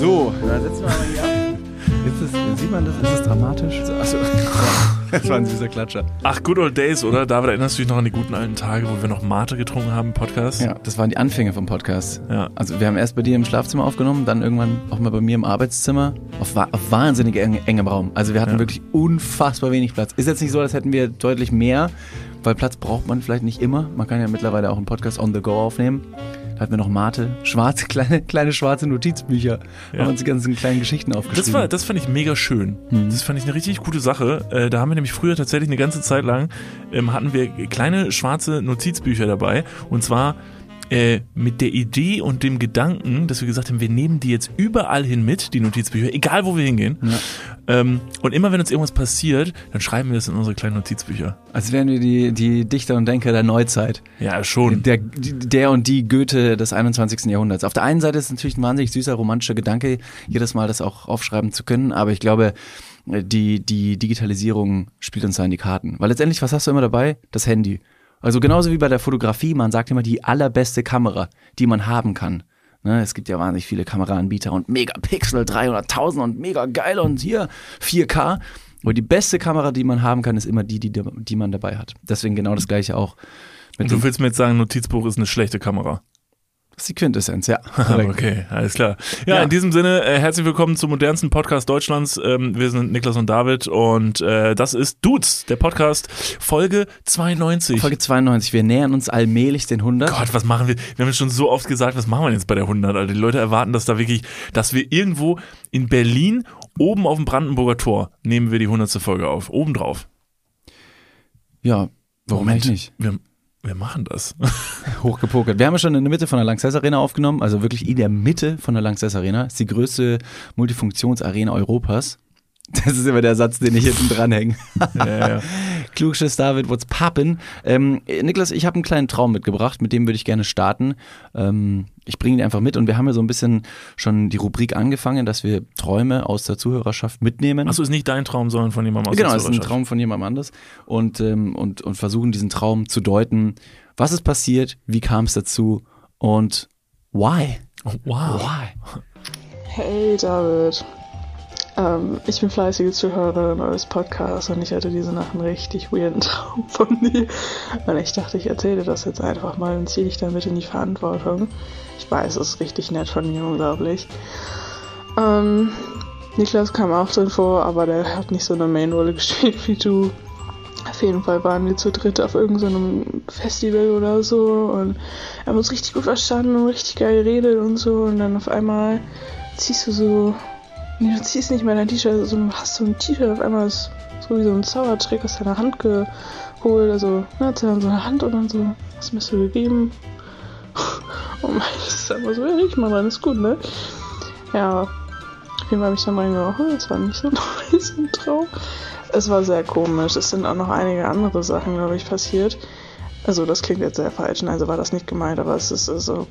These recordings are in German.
So, dann setzen wir mal hier ab. Ist es, sieht man das? Ist es dramatisch? Achso, das war ein süßer Klatscher. Ach, good old days, oder? David, erinnerst du dich noch an die guten alten Tage, wo wir noch Mate getrunken haben im Podcast? Ja, das waren die Anfänge vom Podcast. Ja. Also wir haben erst bei dir im Schlafzimmer aufgenommen, dann irgendwann auch mal bei mir im Arbeitszimmer auf, auf wahnsinnig eng, engem Raum. Also wir hatten Ja. wirklich unfassbar wenig Platz. Ist jetzt nicht so, als hätten wir deutlich mehr, weil Platz braucht man vielleicht nicht immer. Man kann ja mittlerweile auch einen Podcast on the go aufnehmen. Da hatten wir noch Mate, schwarze, kleine, kleine schwarze Notizbücher. Ja. Haben uns die ganzen kleinen Geschichten aufgeschrieben. Das, war, das fand ich mega schön. Mhm. Das fand ich eine richtig gute Sache. Äh, da haben wir nämlich früher tatsächlich eine ganze Zeit lang, ähm, hatten wir kleine schwarze Notizbücher dabei. Und zwar äh, mit der Idee und dem Gedanken, dass wir gesagt haben, wir nehmen die jetzt überall hin mit, die Notizbücher, egal wo wir hingehen. Ähm, und immer wenn uns irgendwas passiert, dann schreiben wir das in unsere kleinen Notizbücher. Als wären wir die, die Dichter und Denker der Neuzeit. Ja, schon. Der, der und die Goethe des 21. Jahrhunderts. Auf der einen Seite ist es natürlich ein wahnsinnig süßer, romantischer Gedanke, jedes Mal das auch aufschreiben zu können, aber ich glaube, die, die Digitalisierung spielt uns da in die Karten. Weil letztendlich, was hast du immer dabei? Das Handy. Also genauso wie bei der Fotografie, man sagt immer die allerbeste Kamera, die man haben kann. Ne, es gibt ja wahnsinnig viele Kameraanbieter und Megapixel 300.000 und mega geil und hier 4K. Aber die beste Kamera, die man haben kann, ist immer die, die, die man dabei hat. Deswegen genau das gleiche auch. Du willst mir jetzt sagen, Notizbuch ist eine schlechte Kamera. Das ist die Quintessenz, ja. Okay, alles klar. Ja, Ja. in diesem Sinne, äh, herzlich willkommen zum modernsten Podcast Deutschlands. Ähm, wir sind Niklas und David und äh, das ist Dudes, der Podcast, Folge 92. Folge 92, wir nähern uns allmählich den 100. Gott, was machen wir? Wir haben schon so oft gesagt, was machen wir jetzt bei der 100? Also die Leute erwarten, dass da wirklich, dass wir irgendwo in Berlin oben auf dem Brandenburger Tor nehmen wir die 100. Folge auf. Oben drauf. Ja, warum eigentlich nicht? Wir, wir machen das. Hochgepokert. Wir haben ja schon in der Mitte von der Lanxess Arena aufgenommen, also wirklich in der Mitte von der Lanxess Arena. Ist die größte Multifunktionsarena Europas. Das ist immer der Satz, den ich hinten dranhänge. ja, ja. Klugschiss David, what's poppin? Ähm, Niklas, ich habe einen kleinen Traum mitgebracht, mit dem würde ich gerne starten. Ähm, ich bringe ihn einfach mit und wir haben ja so ein bisschen schon die Rubrik angefangen, dass wir Träume aus der Zuhörerschaft mitnehmen. Achso, ist nicht dein Traum, sondern von jemandem aus genau, der es ist ein Zuhörerschaft. Traum von jemandem anders und, ähm, und, und versuchen diesen Traum zu deuten. Was ist passiert? Wie kam es dazu? Und why? Oh, wow. Why? Hey David, ähm, ich bin fleißige Zuhörerin eures Podcasts und ich hatte diese Nacht einen richtig weirden Traum von dir. Und ich dachte, ich erzähle das jetzt einfach mal und ziehe dich damit in die Verantwortung. Ich weiß, es ist richtig nett von mir, unglaublich. Ähm, Niklas kam auch drin vor, aber der hat nicht so eine Main-Rolle gespielt wie du. Auf jeden Fall waren wir zu dritt auf irgendeinem Festival oder so und haben uns richtig gut verstanden und richtig geil geredet und so und dann auf einmal ziehst du so, nee, du ziehst nicht mehr dein T-Shirt, so, hast so ein T-Shirt auf einmal ist so wie so ein Zaubertrick aus deiner Hand geholt, also ne, hat er dann so eine Hand und dann so, was mir so gegeben und meintest einfach so, ja, riech mal dran, ist gut, ne? Ja, auf jeden Fall habe ich dann reingerochen, das war nicht so nice im Traum. Es war sehr komisch. Es sind auch noch einige andere Sachen, glaube ich, passiert. Also, das klingt jetzt sehr falsch. Nein, so war das nicht gemeint, aber es ist also.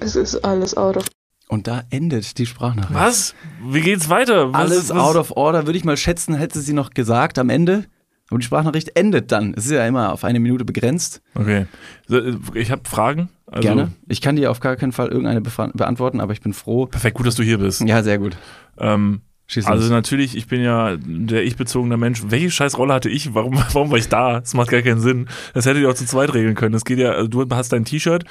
Es ist alles out of. Und da endet die Sprachnachricht. Was? Wie geht's weiter? Was, Alles was- out of order, würde ich mal schätzen, hätte sie noch gesagt am Ende. Aber die Sprachnachricht endet dann. Es ist ja immer auf eine Minute begrenzt. Okay. Äh, Ich habe Fragen. Also, Gerne. Ich kann dir auf gar keinen Fall irgendeine beantworten, aber ich bin froh. Perfekt, gut, dass du hier bist. Ja, sehr gut. Ähm, also natürlich, ich bin ja der ich-bezogene Mensch. Welche scheiß Rolle hatte ich? Warum, warum war ich da? Das macht gar keinen Sinn. Das hättet ihr auch zu zweit regeln können. Das geht ja, also du hast dein T-Shirt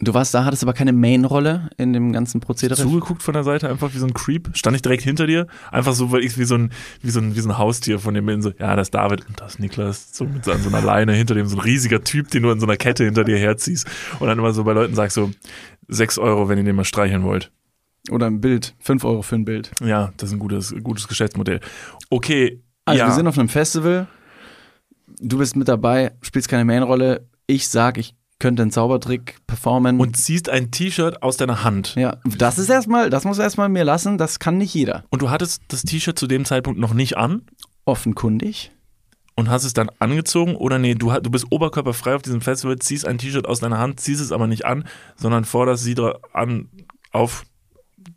Du warst da, hattest aber keine Main-Rolle in dem ganzen Prozedere. zugeguckt von der Seite, einfach wie so ein Creep. Stand ich direkt hinter dir. Einfach so, weil ich wie so ein, wie so ein, wie so ein Haustier von dem bin. So, ja, das ist David und das ist Niklas. So mit so, an so einer Leine hinter dem, so ein riesiger Typ, den du an so einer Kette hinter dir herziehst. Und dann immer so bei Leuten sagst so, sechs Euro, wenn ihr den mal streicheln wollt. Oder ein Bild. Fünf Euro für ein Bild. Ja, das ist ein gutes, gutes Geschäftsmodell. Okay, Also ja. wir sind auf einem Festival. Du bist mit dabei, spielst keine Main-Rolle. Ich sag, ich könnte einen Zaubertrick performen. und ziehst ein T-Shirt aus deiner Hand. ja, das ist erstmal, das muss erstmal mir lassen, das kann nicht jeder. Und du hattest das T-Shirt zu dem Zeitpunkt noch nicht an Offenkundig. und hast es dann angezogen oder nee, du, du bist oberkörperfrei auf diesem Festival, ziehst ein T-Shirt aus deiner Hand, ziehst es aber nicht an, sondern forderst sie an, auf,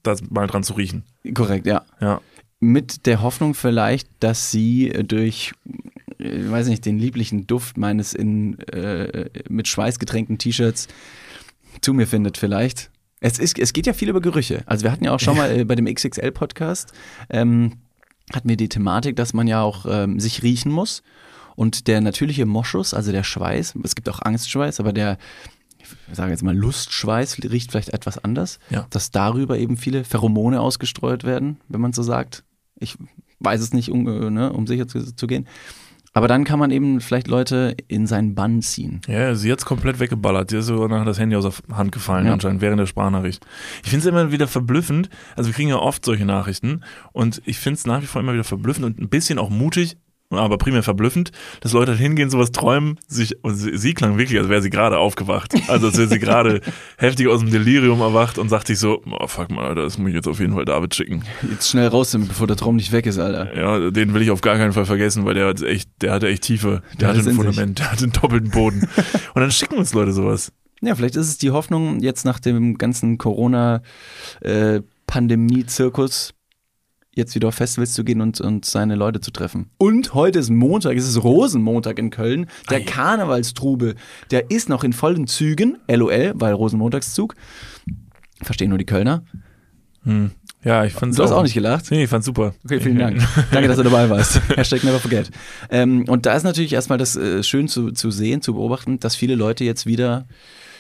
das mal dran zu riechen. Korrekt, ja. Ja. Mit der Hoffnung vielleicht, dass sie durch, äh, weiß nicht, den lieblichen Duft meines in, äh, mit Schweiß getränkten T-Shirts zu mir findet vielleicht. Es, ist, es geht ja viel über Gerüche. Also wir hatten ja auch schon mal äh, bei dem XXL-Podcast, ähm, hatten wir die Thematik, dass man ja auch ähm, sich riechen muss. Und der natürliche Moschus, also der Schweiß, es gibt auch Angstschweiß, aber der, ich sage jetzt mal Lustschweiß, riecht vielleicht etwas anders. Ja. Dass darüber eben viele Pheromone ausgestreut werden, wenn man so sagt. Ich weiß es nicht, um, äh, ne, um sicher zu, zu gehen. Aber dann kann man eben vielleicht Leute in seinen Bann ziehen. Ja, sie hat's komplett weggeballert. Sie ist sogar nachher das Handy aus der Hand gefallen, Ja. anscheinend während der Sprachnachricht. Ich finde es immer wieder verblüffend. Also wir kriegen ja oft solche Nachrichten und ich finde es nach wie vor immer wieder verblüffend und ein bisschen auch mutig, aber primär verblüffend, dass Leute halt hingehen, sowas träumen, sich, und sie, sie klang wirklich, als wäre sie gerade aufgewacht. Also als wäre sie gerade heftig aus dem Delirium erwacht und sagt sich so, oh fuck mal, Alter, das muss ich jetzt auf jeden Fall David schicken. Jetzt schnell raus, damit, bevor der Traum nicht weg ist, Alter. Ja, den will ich auf gar keinen Fall vergessen, weil der hat echt, der hatte echt Tiefe, der, Der hat hatte ein in sich. Fundament, der hatte einen doppelten Boden. und dann schicken uns Leute sowas. Ja, vielleicht ist es die Hoffnung, jetzt nach dem ganzen Corona-Pandemie-Zirkus jetzt wieder auf Festivals zu gehen und, und seine Leute zu treffen. Und heute ist Montag, es ist Rosenmontag in Köln. Der Ei. Karnevalstrube, der ist noch in vollen Zügen, LOL, weil Rosenmontagszug. Verstehen nur die Kölner. Hm. Ja, ich fand's Du hast auch nicht gelacht. Nee, ich fand's super. Okay, vielen Dank. Danke, dass du dabei warst. Hashtag never forget. Ähm, und da ist natürlich erstmal das äh, schön zu, zu sehen, zu beobachten, dass viele Leute jetzt wieder,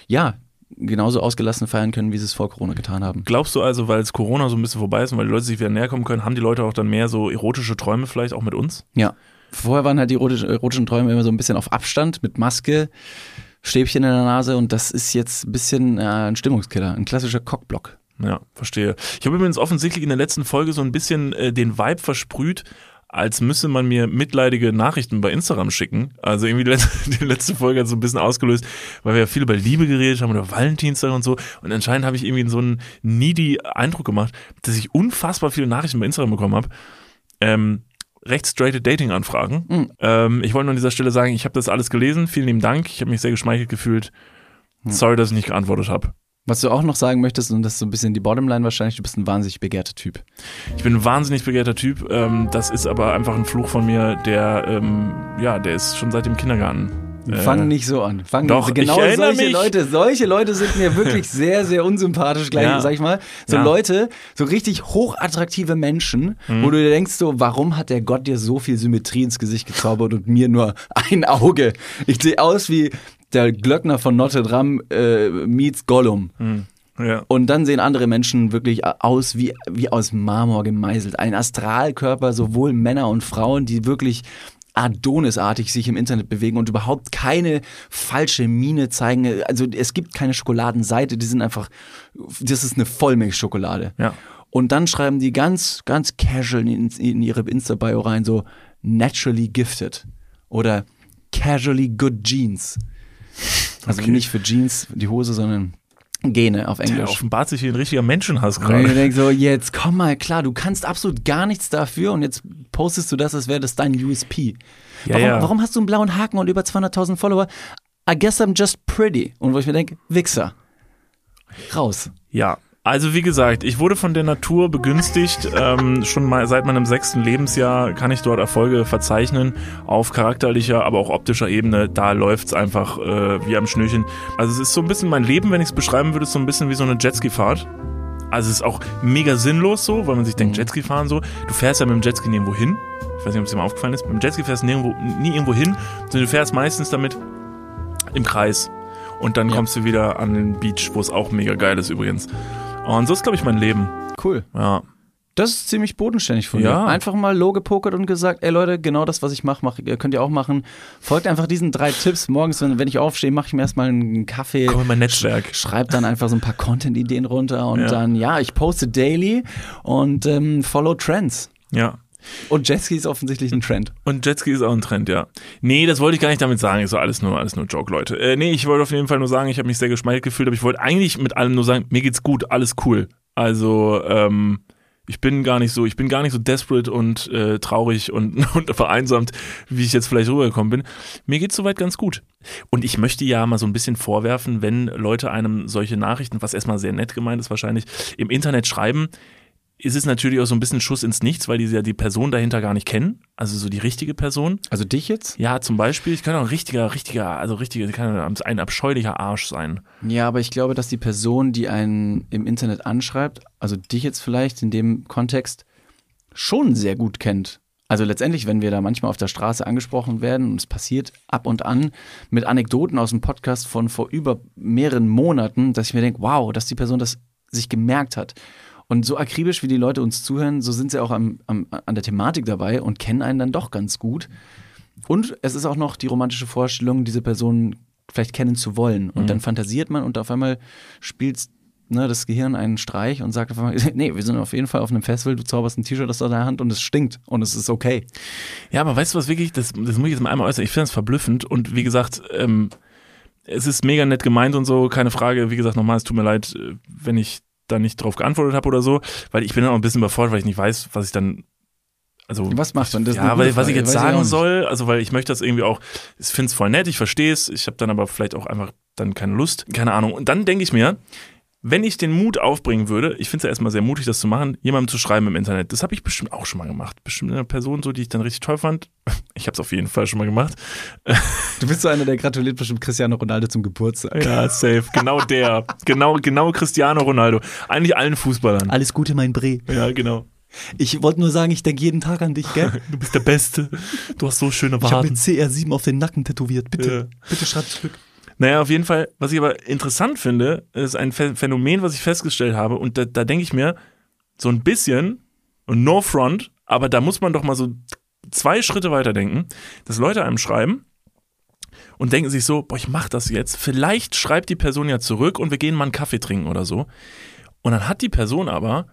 ja, genauso ausgelassen feiern können, wie sie es vor Corona getan haben. Glaubst du also, weil es Corona so ein bisschen vorbei ist und weil die Leute sich wieder näher kommen können, haben die Leute auch dann mehr so erotische Träume vielleicht auch mit uns? Ja. Vorher waren halt die erotisch- erotischen Träume immer so ein bisschen auf Abstand mit Maske, Stäbchen in der Nase und das ist jetzt ein bisschen äh, ein Stimmungskiller, ein klassischer Cockblock. Ja, verstehe. Ich habe übrigens offensichtlich in der letzten Folge so ein bisschen äh, den Vibe versprüht, als müsse man mir mitleidige Nachrichten bei Instagram schicken. Also irgendwie die letzte, die letzte Folge hat so ein bisschen ausgelöst, weil wir ja viel über Liebe geredet haben oder Valentinstag und so. Und anscheinend habe ich irgendwie so einen needy Eindruck gemacht, dass ich unfassbar viele Nachrichten bei Instagram bekommen habe. Ähm, recht straighte Dating-Anfragen. Mhm. Ähm, ich wollte nur an dieser Stelle sagen, ich habe das alles gelesen. Vielen lieben Dank. Ich habe mich sehr geschmeichelt gefühlt. Sorry, dass ich nicht geantwortet habe. Was du auch noch sagen möchtest, und das ist so ein bisschen die Bottomline wahrscheinlich, du bist ein wahnsinnig begehrter Typ. Ich bin ein wahnsinnig begehrter Typ. Ähm, das ist aber einfach ein Fluch von mir, der, ähm, ja, der ist schon seit dem Kindergarten. Äh, Fang nicht so an. Fang doch, genau ich erinnere solche mich. Leute, solche Leute sind mir wirklich sehr, sehr unsympathisch, gleich, Ja. sag ich mal. So Ja. Leute, so richtig hochattraktive Menschen, Mhm. wo du dir denkst, so, warum hat der Gott dir so viel Symmetrie ins Gesicht gezaubert und mir nur ein Auge? Ich sehe aus wie der Glöckner von Notre Dame äh, meets Gollum. Ja. Und dann sehen andere Menschen wirklich aus wie, wie aus Marmor gemeißelt. Ein Astralkörper, sowohl Männer und Frauen, die wirklich Adonisartig sich im Internet bewegen und überhaupt keine falsche Miene zeigen. Also es gibt keine Schokoladenseite, die sind einfach, das ist eine Vollmilchschokolade. Ja. Und dann schreiben die ganz, ganz casual in, in ihre Insta-Bio rein so naturally gifted oder casually good jeans. Also Okay. nicht für Jeans die Hose, sondern Gene auf Der Englisch. offenbart sich hier ein richtiger Menschenhass Und ich gerade. denke so, jetzt komm mal klar, du kannst absolut gar nichts dafür und jetzt postest du das, als wäre das dein USP. Ja, warum, ja. warum hast du einen blauen Haken und über 200.000 Follower? I guess I'm just pretty. Und wo ich mir denke, Wichser. Raus. Ja. Also wie gesagt, ich wurde von der Natur begünstigt. Ähm, schon mal seit meinem sechsten Lebensjahr kann ich dort Erfolge verzeichnen auf charakterlicher, aber auch optischer Ebene. Da läuft's einfach äh, wie am Schnürchen. Also es ist so ein bisschen mein Leben, wenn ich es beschreiben würde, so ein bisschen wie so eine Jetski-Fahrt. Also es ist auch mega sinnlos so, weil man sich denkt, Jetski fahren so. Du fährst ja mit dem Jetski nirgendwo hin. Ich weiß nicht, ob es dir mal aufgefallen ist. Mit dem Jetski fährst du nirgendwo, nie irgendwo hin, sondern du fährst meistens damit im Kreis. Und dann Ja. kommst du wieder an den Beach, wo es auch mega geil ist übrigens. Und so ist, glaube ich, mein Leben. Cool. Ja. Das ist ziemlich bodenständig von Ja. dir. Einfach mal low gepokert und gesagt, ey Leute, genau das, was ich mache, mach, könnt ihr auch machen. Folgt einfach diesen drei Tipps. Morgens, wenn, wenn ich aufstehe, mache ich mir erstmal einen Kaffee. Komm in mein Netzwerk. Schreib dann einfach so ein paar Content-Ideen runter und Ja. dann, ja, ich poste daily und ähm, follow Trends. Ja. Und Jetski ist offensichtlich ein Trend. Und Jetski ist auch ein Trend, ja. Nee, das wollte ich gar nicht damit sagen. Ist so alles nur, alles nur Joke, Leute. Äh, nee, ich wollte auf jeden Fall nur sagen, ich habe mich sehr geschmeichelt gefühlt, aber ich wollte eigentlich mit allem nur sagen, mir geht's gut, alles cool. Also, ähm, ich bin gar nicht so, ich bin gar nicht so desperate und äh, traurig und, und vereinsamt, wie ich jetzt vielleicht rübergekommen bin. Mir geht's soweit ganz gut. Und ich möchte ja mal so ein bisschen vorwerfen, wenn Leute einem solche Nachrichten, was erstmal sehr nett gemeint ist wahrscheinlich, im Internet schreiben, ist es natürlich auch so ein bisschen Schuss ins Nichts, weil die ja die Person dahinter gar nicht kennen. Also so die richtige Person. Also dich jetzt? Ja, zum Beispiel, ich kann auch ein richtiger, richtiger, also richtiger, kann ein abscheulicher Arsch sein. Ja, aber ich glaube, dass die Person, die einen im Internet anschreibt, also dich jetzt vielleicht in dem Kontext, schon sehr gut kennt. Also letztendlich, wenn wir da manchmal auf der Straße angesprochen werden, und es passiert ab und an mit Anekdoten aus dem Podcast von vor über mehreren Monaten, dass ich mir denke, wow, dass die Person das sich gemerkt hat. Und so akribisch, wie die Leute uns zuhören, so sind sie auch am, am, an der Thematik dabei und kennen einen dann doch ganz gut. Und es ist auch noch die romantische Vorstellung, diese Person vielleicht kennen zu wollen. Und mhm. dann fantasiert man und auf einmal spielt ne, das Gehirn einen Streich und sagt auf einmal, nee, wir sind auf jeden Fall auf einem Festival, du zauberst ein T-Shirt aus deiner Hand und es stinkt und es ist okay. Ja, aber weißt du was wirklich, das, das muss ich jetzt mal einmal äußern, ich finde das verblüffend und wie gesagt, ähm, es ist mega nett gemeint und so, keine Frage. Wie gesagt, nochmal, es tut mir leid, äh, wenn ich da nicht drauf geantwortet habe oder so, weil ich bin dann auch ein bisschen überfordert, weil ich nicht weiß, was ich dann also was macht man das? Ja, weil was ich jetzt sagen ich soll, also weil ich möchte das irgendwie auch, ich finde es voll nett, ich verstehe es, ich habe dann aber vielleicht auch einfach dann keine Lust, keine Ahnung. Und dann denke ich mir, wenn ich den Mut aufbringen würde, ich finde es ja erstmal sehr mutig, das zu machen, jemandem zu schreiben im Internet. Das habe ich bestimmt auch schon mal gemacht. Bestimmt eine Person, so die ich dann richtig toll fand. Ich habe es auf jeden Fall schon mal gemacht. Du bist so einer, der gratuliert bestimmt Cristiano Ronaldo zum Geburtstag. Ja, safe. Genau der. genau, genau Cristiano Ronaldo. Eigentlich allen Fußballern. Alles Gute, mein Bre. Ja, genau. Ich wollte nur sagen, ich denke jeden Tag an dich, gell? Du bist der Beste. Du hast so schöne Waden. Ich habe mit CR7 auf den Nacken tätowiert. Bitte, ja. bitte schreib zurück. Naja, auf jeden Fall, was ich aber interessant finde, ist ein Phänomen, was ich festgestellt habe. Und da, da denke ich mir, so ein bisschen, und no front, aber da muss man doch mal so zwei Schritte weiter denken, dass Leute einem schreiben und denken sich so, boah, ich mach das jetzt. Vielleicht schreibt die Person ja zurück und wir gehen mal einen Kaffee trinken oder so. Und dann hat die Person aber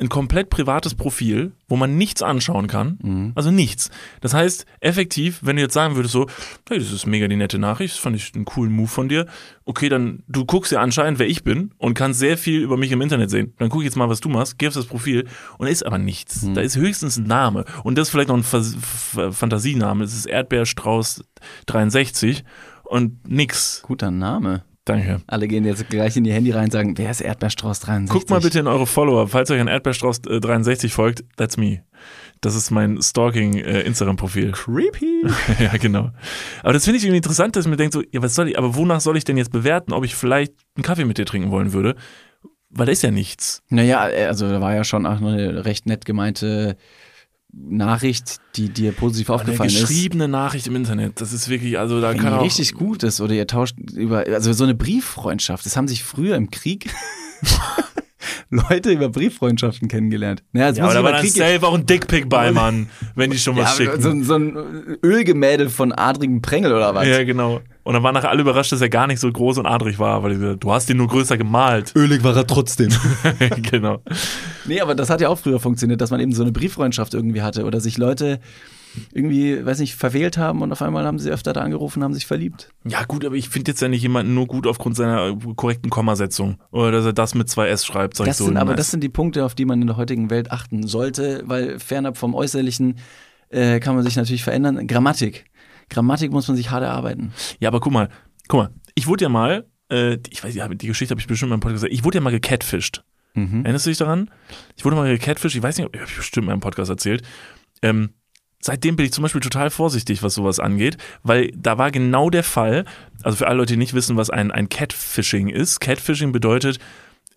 ein komplett privates Profil, wo man nichts anschauen kann. Mhm. Also nichts. Das heißt, effektiv, wenn du jetzt sagen würdest so, hey, das ist mega die nette Nachricht, das fand ich einen coolen Move von dir. Okay, dann, du guckst ja anscheinend, wer ich bin und kannst sehr viel über mich im Internet sehen. Dann guck ich jetzt mal, was du machst, geh auf das Profil und da ist aber nichts. Mhm. Da ist höchstens ein Name. Und das ist vielleicht noch ein F F Fantasiename. Das ist Erdbeerstrauß 63 und nix. Guter Name. Danke. Alle gehen jetzt gleich in ihr Handy rein und sagen, wer ist Erdbeerstrauß 63? Guckt mal bitte in eure Follower. Falls euch ein Erdbeerstrauß 63 folgt, that's me. Das ist mein Stalking-Instagram-Profil. Äh, Creepy. ja, genau. Aber das finde ich irgendwie interessant, dass ich mir denkt so, ja, was soll ich, aber wonach soll ich denn jetzt bewerten, ob ich vielleicht einen Kaffee mit dir trinken wollen würde? Weil da ist ja nichts. Naja, äh, also da war ja schon auch eine recht nett gemeinte Nachricht, die dir positiv Aber aufgefallen eine geschriebene ist. geschriebene Nachricht im Internet, das ist wirklich, also da Wenn kann die auch richtig gut ist oder ihr tauscht über, also so eine Brieffreundschaft, das haben sich früher im Krieg Leute über Brieffreundschaften kennengelernt. Naja, ja, aber da war dann safe auch ein Dickpick bei, Mann, wenn die schon was ja, schicken. So, so ein Ölgemälde von adrigen Prengel oder was? Ja, genau. Und dann waren nachher alle überrascht, dass er gar nicht so groß und adrig war, weil du hast ihn nur größer gemalt. Ölig war er trotzdem. genau. Nee, aber das hat ja auch früher funktioniert, dass man eben so eine Brieffreundschaft irgendwie hatte oder sich Leute irgendwie, weiß nicht, verwählt haben und auf einmal haben sie öfter da angerufen, haben sich verliebt. Ja, gut, aber ich finde jetzt ja nicht jemanden nur gut aufgrund seiner korrekten Kommasetzung oder dass er das mit zwei S schreibt, sag das ich so. Sind, aber das sind die Punkte, auf die man in der heutigen Welt achten sollte, weil fernab vom Äußerlichen äh, kann man sich natürlich verändern. Grammatik. Grammatik muss man sich hart erarbeiten. Ja, aber guck mal, guck mal, ich wurde ja mal, äh, ich weiß, ja, die Geschichte habe ich bestimmt in meinem Podcast gesagt, ich wurde ja mal gecatfischt. Mhm. Erinnerst du dich daran? Ich wurde mal gecatfischt, ich weiß nicht, ich habe bestimmt in meinem Podcast erzählt. Ähm, seitdem bin ich zum Beispiel total vorsichtig, was sowas angeht, weil da war genau der Fall, also für alle Leute, die nicht wissen, was ein, ein Catfishing ist. Catfishing bedeutet,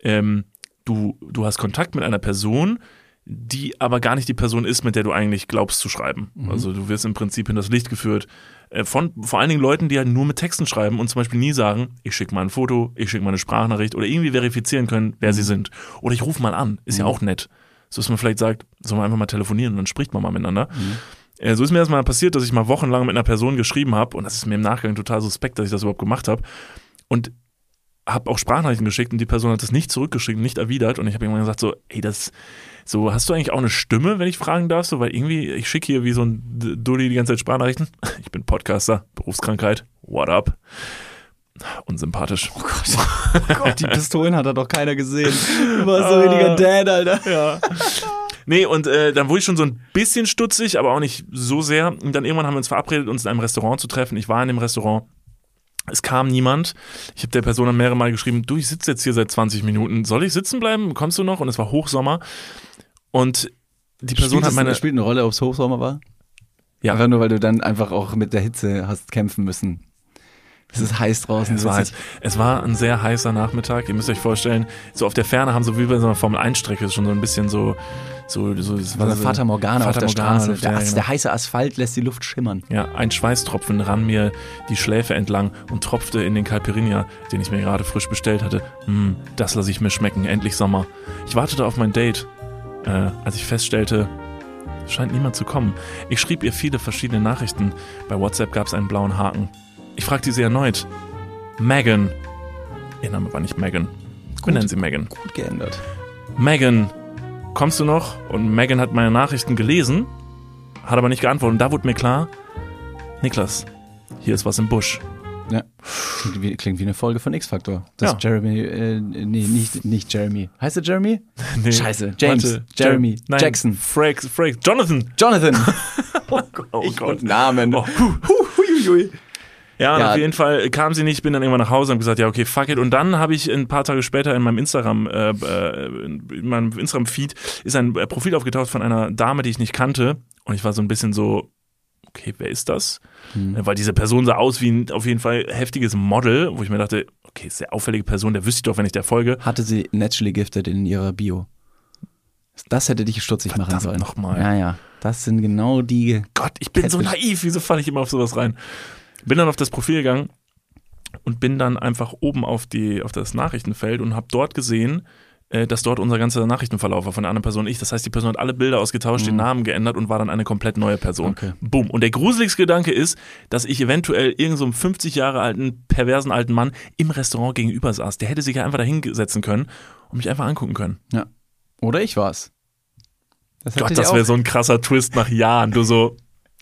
ähm, du, du hast Kontakt mit einer Person, die aber gar nicht die Person ist, mit der du eigentlich glaubst zu schreiben. Mhm. Also du wirst im Prinzip in das Licht geführt äh, von vor allen Dingen Leuten, die halt nur mit Texten schreiben und zum Beispiel nie sagen, ich schicke mal ein Foto, ich schicke mal eine Sprachnachricht oder irgendwie verifizieren können, wer mhm. sie sind. Oder ich rufe mal an, ist mhm. ja auch nett. So dass man vielleicht sagt, soll man einfach mal telefonieren und dann spricht man mal miteinander. Mhm. Äh, so ist mir erstmal passiert, dass ich mal wochenlang mit einer Person geschrieben habe und das ist mir im Nachgang total suspekt, dass ich das überhaupt gemacht habe. Und habe auch Sprachnachrichten geschickt und die Person hat das nicht zurückgeschrieben, nicht erwidert und ich habe irgendwann gesagt so, ey, das so, hast du eigentlich auch eine Stimme, wenn ich fragen darf? So, weil irgendwie, ich schicke hier wie so ein Dulli die ganze Zeit Sprachnachrichten. Ich bin Podcaster, Berufskrankheit, what up? Unsympathisch. Oh Gott. Oh Gott, die Pistolen hat er doch keiner gesehen. Du warst so richtiger Dad, Alter. Ja. Nee, und äh, dann wurde ich schon so ein bisschen stutzig, aber auch nicht so sehr. Und dann irgendwann haben wir uns verabredet, uns in einem Restaurant zu treffen. Ich war in dem Restaurant Es kam niemand. Ich habe der Person dann mehrere Mal geschrieben, du, ich sitze jetzt hier seit 20 Minuten. Soll ich sitzen bleiben? Kommst du noch? Und es war Hochsommer. Und die Person spielt hat meine. spielt eine Rolle, ob es Hochsommer war? Ja. Einfach nur, weil du dann einfach auch mit der Hitze hast kämpfen müssen. Es ist heiß draußen. Es war, heiß. es war ein sehr heißer Nachmittag. Ihr müsst euch vorstellen, so auf der Ferne haben so wie bei so einer Formel-1-Strecke schon so ein bisschen so, so, so, Es war so Fata Morgana auf Fata der Morgana Straße. Luft, der, ja, genau. der heiße Asphalt lässt die Luft schimmern. Ja, ein Schweißtropfen rann mir die Schläfe entlang und tropfte in den Calperinia, den ich mir gerade frisch bestellt hatte. Hm, das lasse ich mir schmecken, endlich Sommer. Ich wartete auf mein Date, äh, als ich feststellte, es scheint niemand zu kommen. Ich schrieb ihr viele verschiedene Nachrichten. Bei WhatsApp gab es einen blauen Haken. Ich fragte sie erneut. Megan. Ihr Name war nicht Megan. Wir nennen sie Megan. Gut geändert. Megan, kommst du noch? Und Megan hat meine Nachrichten gelesen, hat aber nicht geantwortet. Und da wurde mir klar, Niklas, hier ist was im Busch. Ja. Klingt wie, klingt wie eine Folge von X-Factor. Das Ja. Jeremy, äh, nee, nicht, nicht Jeremy. Heißt er Jeremy? Nee, Scheiße. James, warte, Jeremy, Jer- Nein, Jackson. Frank, Frank, Jonathan. Jonathan. Oh Gott. Namen. Oh, Huiuiui. Ja, Ja. auf jeden Fall kam sie nicht, bin dann irgendwann nach Hause und gesagt, ja, okay, fuck it. Und dann habe ich ein paar Tage später in meinem Instagram, äh, äh, in meinem Instagram-Feed ist ein äh, Profil aufgetaucht von einer Dame, die ich nicht kannte. Und ich war so ein bisschen so, okay, wer ist das? Hm. Weil diese Person sah aus wie ein auf jeden Fall heftiges Model, wo ich mir dachte, okay, ist sehr auffällige Person, der wüsste ich doch, wenn ich der folge. Hatte sie naturally gifted in ihrer Bio. Das hätte dich stutzig machen Verdammt sollen. nochmal. Ja, ja. Das sind genau die. Gott, ich bin so Catfish. naiv, wieso falle ich immer auf sowas rein? Bin dann auf das Profil gegangen und bin dann einfach oben auf, die, auf das Nachrichtenfeld und habe dort gesehen, äh, dass dort unser ganzer Nachrichtenverlauf war von der anderen Person und ich. Das heißt, die Person hat alle Bilder ausgetauscht, den Namen geändert und war dann eine komplett neue Person. Mhm. Okay. Boom. Und der gruseligste Gedanke ist, dass ich eventuell irgendeinem so einem 50 Jahre alten, perversen alten Mann im Restaurant gegenüber saß. Der hätte sich ja einfach da hinsetzen können und mich einfach angucken können. Ja. Oder ich war's. Das Gott, das wäre so ein krasser Twist nach Jahren. Du so,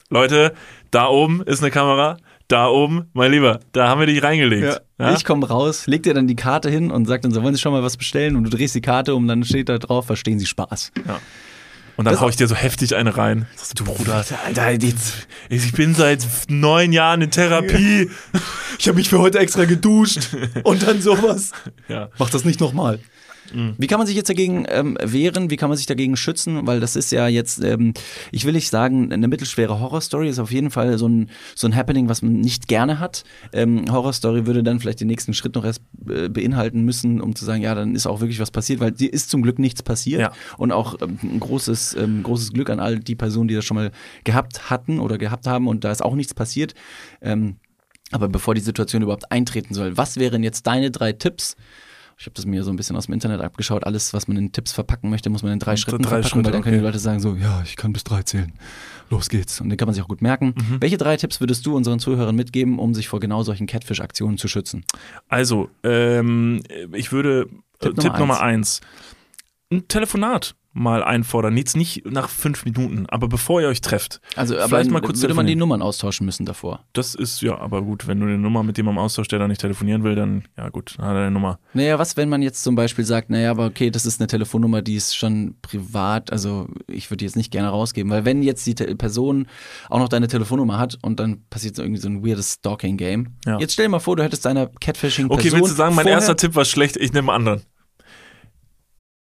Leute, da oben ist eine Kamera, da oben, mein Lieber, da haben wir dich reingelegt. Ja. Ja? Ich komme raus, leg dir dann die Karte hin und sag dann so, wollen Sie schon mal was bestellen? Und du drehst die Karte um, dann steht da drauf, verstehen Sie Spaß. Und dann Das- hau ich dir so heftig eine rein. Sagst du, Bruder, Alter, jetzt, ich bin seit neun Jahren in Therapie. ich habe mich für heute extra geduscht und dann sowas. Ja. Mach das nicht nochmal. Mhm. Wie kann man sich jetzt dagegen ähm, wehren? Wie kann man sich dagegen schützen? Weil das ist ja jetzt, ähm, ich will nicht sagen, eine mittelschwere Horrorstory ist auf jeden Fall so ein, so ein Happening, was man nicht gerne hat. Ähm, Horrorstory würde dann vielleicht den nächsten Schritt noch erst äh, beinhalten müssen, um zu sagen, ja, dann ist auch wirklich was passiert, weil dir ist zum Glück nichts passiert. Ja. Und auch ähm, ein großes, ähm, großes Glück an all die Personen, die das schon mal gehabt hatten oder gehabt haben und da ist auch nichts passiert. Ähm, aber bevor die Situation überhaupt eintreten soll, was wären jetzt deine drei Tipps? Ich habe das mir so ein bisschen aus dem Internet abgeschaut. Alles, was man in Tipps verpacken möchte, muss man in drei Schritten drei verpacken, Schritte, weil dann können die okay. Leute sagen so, ja, ich kann bis drei zählen. Los geht's. Und den kann man sich auch gut merken. Mhm. Welche drei Tipps würdest du unseren Zuhörern mitgeben, um sich vor genau solchen Catfish-Aktionen zu schützen? Also, ähm, ich würde äh, Tipp Tipp, Nummer Nummer eins. Ein Telefonat mal einfordern. Jetzt nicht nach fünf Minuten, aber bevor ihr euch trefft. Also, Vielleicht mal kurz würde man die. Nummern austauschen müssen davor. Das ist ja, aber gut, wenn du eine Nummer mit jemandem austauschst, der da nicht telefonieren will, dann, ja gut, dann hat er eine Nummer. Naja, was, wenn man jetzt zum Beispiel sagt, naja, aber okay, das ist eine Telefonnummer, die ist schon privat, also ich würde die jetzt nicht gerne rausgeben, weil wenn jetzt die Te Person auch noch deine Telefonnummer hat und dann passiert so irgendwie so ein weirdes Stalking-Game. Ja. Jetzt stell dir mal vor, du hättest deiner Catfishing-Person Okay, willst du sagen, mein erster Tipp war schlecht, ich nehme einen anderen.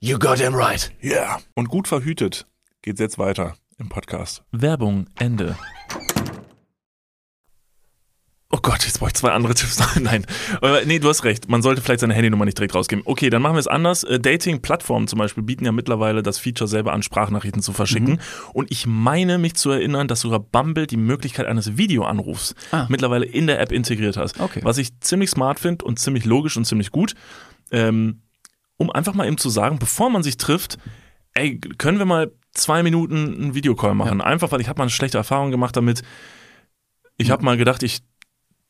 You got him right. Yeah. Und gut verhütet geht's jetzt weiter im Podcast. Werbung, Ende. Oh Gott, jetzt brauche ich zwei andere Tipps. Nein, äh, nee, du hast recht. Man sollte vielleicht seine Handynummer nicht direkt rausgeben. Okay, dann machen wir es anders. Äh, Dating-Plattformen zum Beispiel bieten ja mittlerweile das Feature selber an, Sprachnachrichten zu verschicken. Und ich meine mich zu erinnern, dass sogar Bumble die Möglichkeit eines Videoanrufs Ah. mittlerweile in der App integriert hat. Okay. Was ich ziemlich smart finde und ziemlich logisch und ziemlich gut. Ähm, um einfach mal eben zu sagen, bevor man sich trifft, ey, können wir mal zwei Minuten einen Videocall machen? Einfach, weil ich habe mal eine schlechte Erfahrung gemacht damit. Ich habe mal gedacht, ich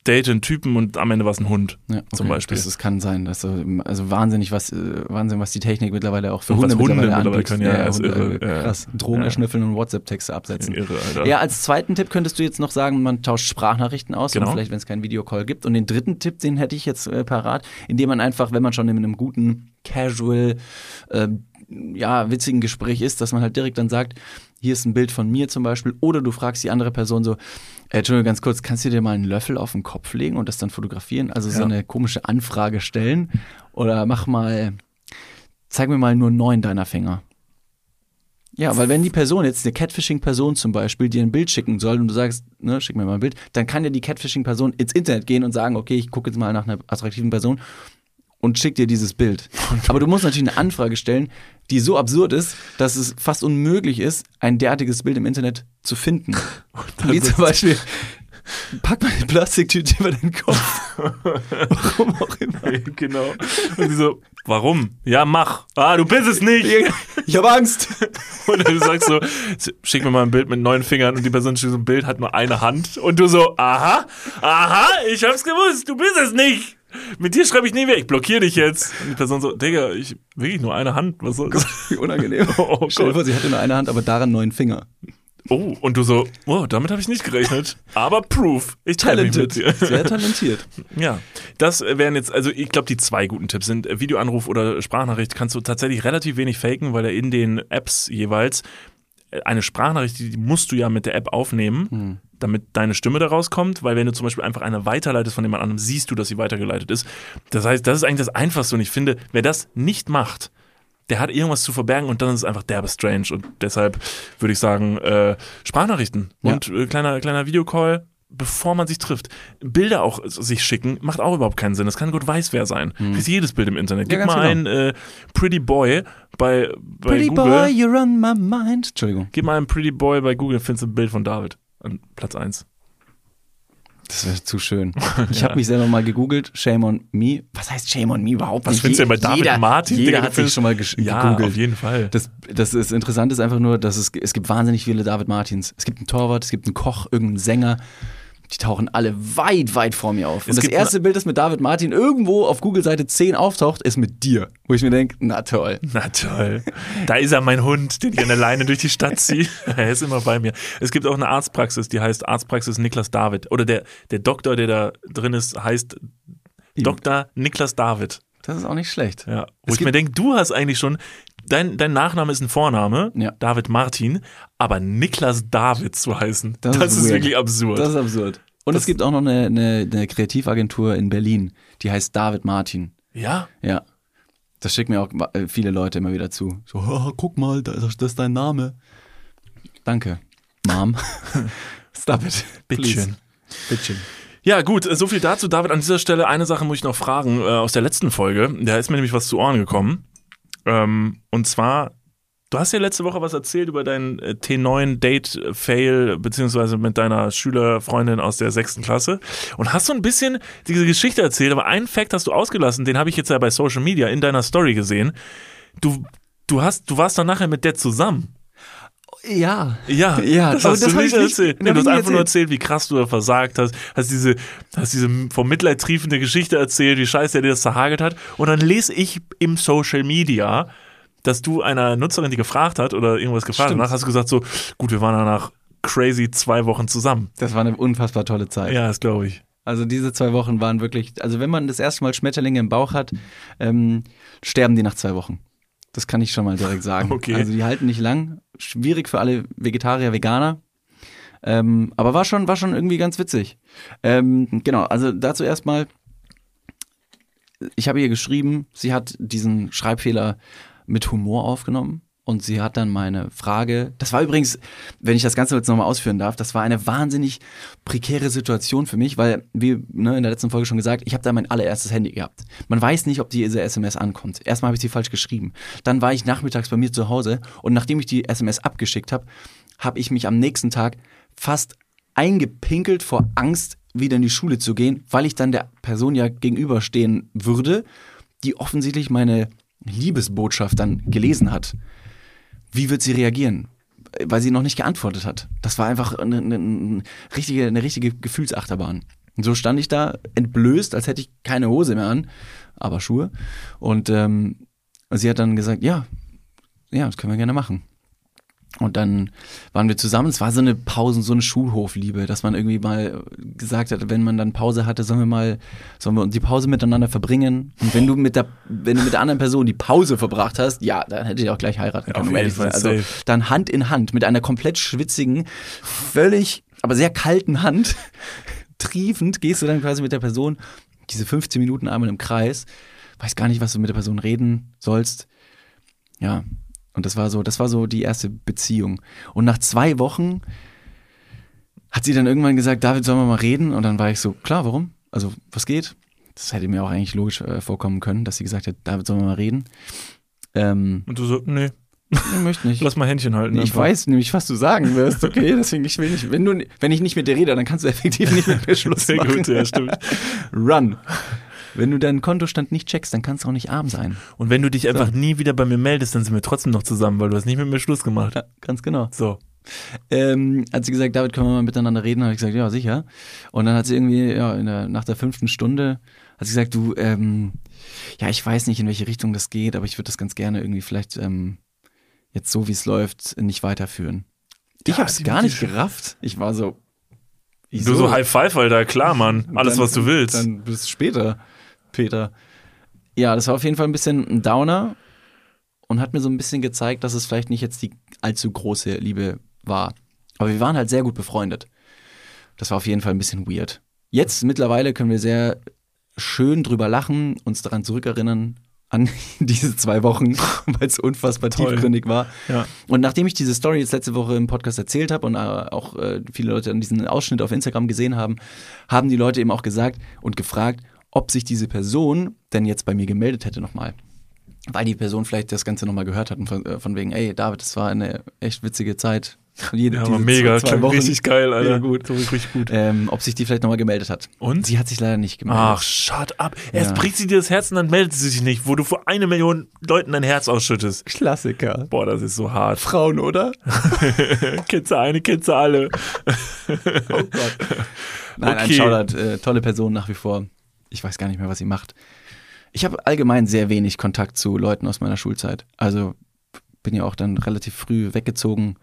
date einen Typen und am Ende war es ein Hund. Ja, Zum Beispiel. Das, das kann sein. Das, so- also wahnsinnig, was, äh, Wahnsinn, was die Technik mittlerweile auch für Und Hunde Hunde mittlerweile mittlerweile anbietet. können, ja, ist Hunde, irre, ja. krass. Drogen Ja. erschnüffeln und WhatsApp-Texte absetzen. Irre, Alter. Ja, als zweiten Tipp könntest du jetzt noch sagen, man tauscht Sprachnachrichten aus, Genau. vielleicht wenn es keinen Videocall gibt. Und den dritten Tipp, den hätte ich jetzt äh, parat, indem man einfach, wenn man schon in einem guten, casual, äh, ja, witzigen Gespräch ist, dass man halt direkt dann sagt, hier ist ein Bild von mir zum Beispiel, oder du fragst die andere Person so, äh, Entschuldigung, ganz kurz, kannst du dir mal einen Löffel auf den Kopf legen und das dann fotografieren? Also so Ja. eine komische Anfrage stellen. Oder mach mal, zeig mir mal nur neun deiner Finger. Ja, weil wenn die Person jetzt, eine Catfishing-Person zum Beispiel, dir ein Bild schicken soll und du sagst, ne, schick mir mal ein Bild, dann kann ja die Catfishing-Person ins Internet gehen und sagen, okay, ich gucke jetzt mal nach einer attraktiven Person und schick dir dieses Bild. Aber du musst natürlich eine Anfrage stellen, die so absurd ist, dass es fast unmöglich ist, ein derartiges Bild im Internet zu finden. Wie zum Beispiel, pack mal eine Plastiktüte über den Kopf. Warum auch immer. genau. Und sie so, warum? Ja, mach. Ah, du bist es nicht. Ich habe Angst. Und du sagst so, schick mir mal ein Bild mit neun Fingern und die Person schickt so ein Bild, hat nur eine Hand. Und du so, aha, aha, ich hab's gewusst, du bist es nicht. Mit dir schreibe ich nie mehr, ich blockiere dich jetzt. Und die Person so, Digga, ich wirklich nur eine Hand. Was soll das? Wie unangenehm. Oh Stell dir vor, sie hatte nur eine Hand, aber daran neun Finger. Oh, und du so, oh, damit habe ich nicht gerechnet. Aber Proof. Ich dir. Sehr talentiert. Ja, das wären jetzt, also ich glaube, die zwei guten Tipps sind äh, Videoanruf oder Sprachnachricht kannst du tatsächlich relativ wenig faken, weil er in den Apps jeweils eine Sprachnachricht, die musst du ja mit der App aufnehmen, damit deine Stimme da rauskommt, weil wenn du zum Beispiel einfach eine weiterleitest von jemand anderem, siehst du, dass sie weitergeleitet ist. Das heißt, das ist eigentlich das Einfachste und ich finde, wer das nicht macht, der hat irgendwas zu verbergen und dann ist es einfach derbe strange und deshalb würde ich sagen, äh, Sprachnachrichten Ja. und äh, kleiner, kleiner Videocall, bevor man sich trifft. Bilder auch sich schicken, macht auch überhaupt keinen Sinn. Das kann gut weiß wer sein. Kriegst jedes Bild im Internet. Ja, Gib ganz mal genau. ein äh, Pretty Boy bei, bei Pretty Google. boy, you're on my mind. Entschuldigung. Gib mal ein Pretty Boy bei Google, findest du ein Bild von David an Platz 1. Das wäre zu schön. Ich habe mich selber mal gegoogelt. Shame on me. Was heißt Shame on me überhaupt Was findest du denn bei David jeder, Martin? Jeder Digga, hat sich schon mal gesch- Ja, gegoogelt. auf jeden Fall. Das, das ist interessant ist einfach nur, dass es, es gibt wahnsinnig viele David Martins. Es gibt einen Torwart, es gibt einen Koch, irgendeinen Sänger. Die tauchen alle weit, weit vor mir auf. Es Und das gibt erste Bild, das mit David Martin irgendwo auf Google-Seite 10 auftaucht, ist mit dir. Wo ich mir denke, na toll. Na toll. Da ist er, mein Hund, den ich an der Leine durch die Stadt ziehe. er ist immer bei mir. Es gibt auch eine Arztpraxis, die heißt Arztpraxis Niklas David. Oder der, der Doktor, der da drin ist, heißt Dr. Niklas David. Das ist auch nicht schlecht. Ja. Wo Es ich mir denke, du hast eigentlich schon, dein, dein Nachname ist ein Vorname, Ja. David Martin, aber Niklas David zu heißen, das, Das ist ist, wirklich absurd. Das ist absurd. Und Das- es gibt auch noch eine, eine, eine Kreativagentur in Berlin, die heißt David Martin. ja? Ja. Das schicken mir auch äh, viele Leute immer wieder zu. So, "Ah, guck mal, das ist, das ist dein Name. Danke, Mom. Stop it. Bitteschön. Bitteschön. Ja, gut, äh, so viel dazu. David, an dieser Stelle eine Sache muss ich noch fragen äh, aus der letzten Folge. Da ist mir nämlich was zu Ohren gekommen. Ähm, und zwar, du hast ja letzte Woche was erzählt über deinen äh, T9 Date-Fail, beziehungsweise mit deiner Schülerfreundin aus der sechsten Klasse. Und hast so ein bisschen diese Geschichte erzählt, aber einen Fact hast du ausgelassen, den habe ich jetzt ja bei Social Media in deiner Story gesehen. Du, du hast, du warst dann nachher mit der zusammen. Ja. Ja, Ja, das hast das du nicht ich nicht- erzählt. hab Nee, du hast nicht einfach nur erzählt. erzählt, wie krass du da versagt hast, hast diese, hast diese vom Mitleid triefende Geschichte erzählt, wie scheiße er dir das zerhagelt hat. Und dann lese ich im Social Media, dass du einer Nutzerin, die gefragt hat oder irgendwas gefragt Stimmt. hat, hast du gesagt so, gut, wir waren danach crazy zwei Wochen zusammen. Das war eine unfassbar tolle Zeit. Ja, das glaube ich. Also diese zwei Wochen waren wirklich, also wenn man das erste Mal Schmetterlinge im Bauch hat, ähm, sterben die nach zwei Wochen. Das kann ich schon mal direkt sagen. Okay. Also die halten nicht lang. Schwierig für alle Vegetarier, Veganer. Ähm, aber war schon, war schon irgendwie ganz witzig. Ähm, genau, also dazu erstmal, ich habe ihr geschrieben, sie hat diesen Schreibfehler mit Humor aufgenommen und sie hat dann meine Frage, das war übrigens, wenn ich das Ganze jetzt nochmal ausführen darf, das war eine wahnsinnig prekäre Situation für mich, weil, wie ne, in der letzten Folge schon gesagt, ich habe da mein allererstes Handy gehabt. Man weiß nicht, ob diese SMS ankommt. Erstmal habe ich sie falsch geschrieben. Dann war ich nachmittags bei mir zu Hause und nachdem ich die SMS abgeschickt habe, habe ich mich am nächsten Tag fast eingepinkelt vor Angst, wieder in die Schule zu gehen, weil ich dann der Person ja gegenüberstehen würde, die offensichtlich meine Liebesbotschaft dann gelesen hat. Wie wird sie reagieren? Weil sie noch nicht geantwortet hat. Das war einfach eine, eine, richtige, eine richtige Gefühlsachterbahn. Und so stand ich da entblößt, als hätte ich keine Hose mehr an, aber Schuhe. Und ähm, sie hat dann gesagt, ja, ja, das können wir gerne machen. Und dann waren wir zusammen. Es war so eine Pause, so eine Schulhofliebe, dass man irgendwie mal gesagt hat, wenn man dann Pause hatte, sollen wir mal, sollen wir die Pause miteinander verbringen. Und wenn du mit der, wenn du mit der anderen Person die Pause verbracht hast, ja, dann hätte ich auch gleich heiraten Ja, können. auf um jeden also dann Hand in Hand mit einer komplett schwitzigen, völlig, aber sehr kalten Hand, triefend gehst du dann quasi mit der Person diese 15 Minuten einmal im Kreis, weiß gar nicht, was du mit der Person reden sollst. Ja, und das war so, das war so die erste Beziehung. Und nach zwei Wochen hat sie dann irgendwann gesagt, David, sollen wir mal reden? Und dann war ich so, klar, warum? Also, was geht? Das hätte mir auch eigentlich logisch äh, vorkommen können, dass sie gesagt hat, David, sollen wir mal reden? Ähm, Und du so, nee, ich möchte nicht. lass mal Händchen halten. Ich einfach. weiß nämlich, was du sagen wirst, okay? Deswegen, ich will nicht, wenn du, wenn ich nicht mit dir rede, dann kannst du effektiv nicht mit mir Schluss Sehr machen. gut, ja, stimmt. Run. Wenn du deinen Kontostand nicht checkst, dann kannst du auch nicht arm sein. Und wenn du dich einfach nie wieder bei mir meldest, dann sind wir trotzdem noch zusammen, weil du hast nicht mit mir Schluss gemacht. Ja, ganz genau. So. Ähm, hat sie gesagt, David, können wir mal miteinander reden? Habe ich gesagt, ja, sicher. Und dann hat sie irgendwie, ja, in der, nach der fünften Stunde, hat sie gesagt, du, ähm, ja, ich weiß nicht, in welche Richtung das geht, aber ich würde das ganz gerne irgendwie vielleicht ähm, jetzt so, wie es läuft, nicht weiterführen. Ich Ja, habe es gar nicht gerafft. Ich war so. Du so High Five, Alter, klar, Mann. Alles, dann- was du willst. Dann bis später, Peter. Ja, das war auf jeden Fall ein bisschen ein Downer und hat mir so ein bisschen gezeigt, dass es vielleicht nicht jetzt die allzu große Liebe war. Aber wir waren halt sehr gut befreundet. Das war auf jeden Fall ein bisschen weird. Jetzt mittlerweile können wir sehr schön drüber lachen, uns daran zurückerinnern an diese zwei Wochen, weil es unfassbar Toll. tiefgründig war. Ja. Und nachdem ich diese Story jetzt letzte Woche im Podcast erzählt habe und äh, auch äh, viele Leute an diesen Ausschnitt auf Instagram gesehen haben, haben die Leute eben auch gesagt und gefragt, ob sich diese Person denn jetzt bei mir gemeldet hätte nochmal. Weil die Person vielleicht das Ganze nochmal gehört hat und von, äh, von wegen, ey David, das war eine echt witzige Zeit. Jede, Ja, aber mega, zwei Wochen. richtig geil, Alter. Mega gut. So richtig gut. Ähm, ob sich die vielleicht nochmal gemeldet hat. Und? Sie hat sich leider nicht gemeldet. Ach, shut up. Erst Ja. bricht sie dir das Herz und dann meldet sie sich nicht, wo du vor eine Million Leuten dein Herz ausschüttest. Klassiker. Boah, das ist so hart. Frauen, oder? kennst du eine, kennst du alle. Oh Gott. Nein, ein Okay. Shoutout, äh, tolle Person nach wie vor. Ich weiß gar nicht mehr, was sie macht. Ich habe allgemein sehr wenig Kontakt zu Leuten aus meiner Schulzeit. Also bin ja auch dann relativ früh weggezogen.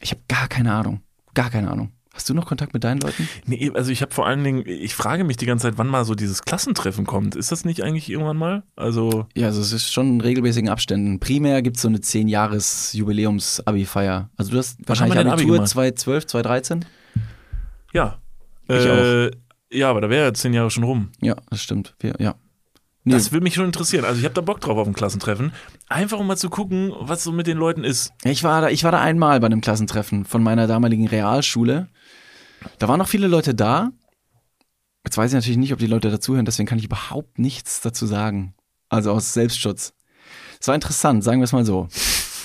Ich habe gar keine Ahnung. Gar keine Ahnung. Hast du noch Kontakt mit deinen Leuten? Nee, also ich habe vor allen Dingen, ich frage mich die ganze Zeit, wann mal so dieses Klassentreffen kommt. Ist das nicht eigentlich irgendwann mal? Also, Ja, also es ist schon in regelmäßigen Abständen. Primär gibt es so eine 10-Jahres-Jubiläums-Abi-Feier. Also du hast wahrscheinlich denn Abi Abitur gemacht? 2012, 2013? ja. Ich äh, Ja, aber da wäre ja zehn Jahre schon rum. Ja, das stimmt. Wir, ja. Nee, Das würde mich schon interessieren. Also ich habe da Bock drauf auf ein Klassentreffen. Einfach um mal zu gucken, was so mit den Leuten ist. Ich war da, ich war da einmal bei einem Klassentreffen von meiner damaligen Realschule. Da waren noch viele Leute da. Jetzt weiß ich natürlich nicht, ob die Leute dazuhören, deswegen kann ich überhaupt nichts dazu sagen. Also aus Selbstschutz. Es war interessant, sagen wir es mal so.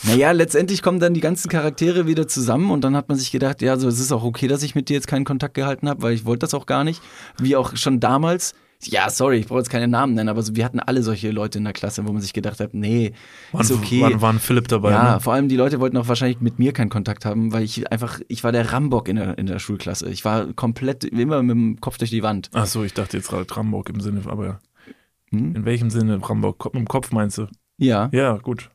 Naja, letztendlich kommen dann die ganzen Charaktere wieder zusammen und dann hat man sich gedacht, ja, so es ist auch okay, dass ich mit dir jetzt keinen Kontakt gehalten habe, weil ich wollte das auch gar nicht. Wie auch schon damals. Ja, sorry, ich brauche jetzt keine Namen nennen, aber so, wir hatten alle solche Leute in der Klasse, wo man sich gedacht hat, nee, ist okay. Wann war ein Philipp dabei? Ja, ne? vor allem die Leute wollten auch wahrscheinlich mit mir keinen Kontakt haben, weil ich einfach, ich war der Rambock in der, in der Schulklasse. Ich war komplett immer mit dem Kopf durch die Wand. Ach so, ich dachte jetzt gerade Rambock im Sinne, aber Hm? in welchem Sinne Rambock? Mit dem Kopf meinst du? Ja, Ja, gut.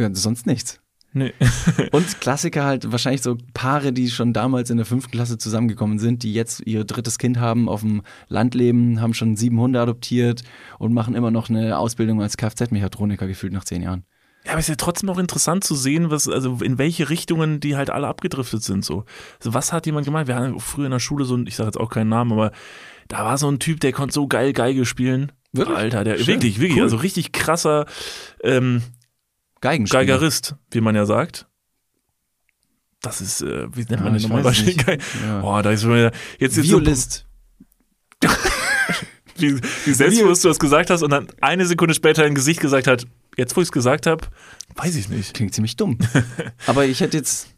Ja, sonst nichts. Nee. Und Klassiker halt, wahrscheinlich so Paare, die schon damals in der fünften Klasse zusammengekommen sind, die jetzt ihr drittes Kind haben, auf dem Land leben, haben schon sieben Hunde adoptiert und machen immer noch eine Ausbildung als Kfz-Mechatroniker gefühlt nach zehn Jahren. Ja, aber es ist ja trotzdem auch interessant zu sehen, was, also in welche Richtungen die halt alle abgedriftet sind. So. Also was hat jemand gemeint? Wir hatten früher in der Schule so ein, ich sage jetzt auch keinen Namen, aber da war so ein Typ, der konnte so geil Geige spielen. Wirklich? Alter, der Schön. wirklich, wirklich, Cool. also richtig krasser ähm, Geigenspieler. Geigerist, wie man ja sagt. Das ist, äh, wie nennt Ja, man den nochmal? weiß es nicht. Geige- Ja. Oh, da ist schon wieder, jetzt, jetzt Violist. so, wie, wie selbstbewusst du das gesagt hast und dann eine Sekunde später ein Gesicht gesagt hat, jetzt wo ich es gesagt habe, weiß ich nicht. Klingt ziemlich dumm. Aber ich hätte jetzt.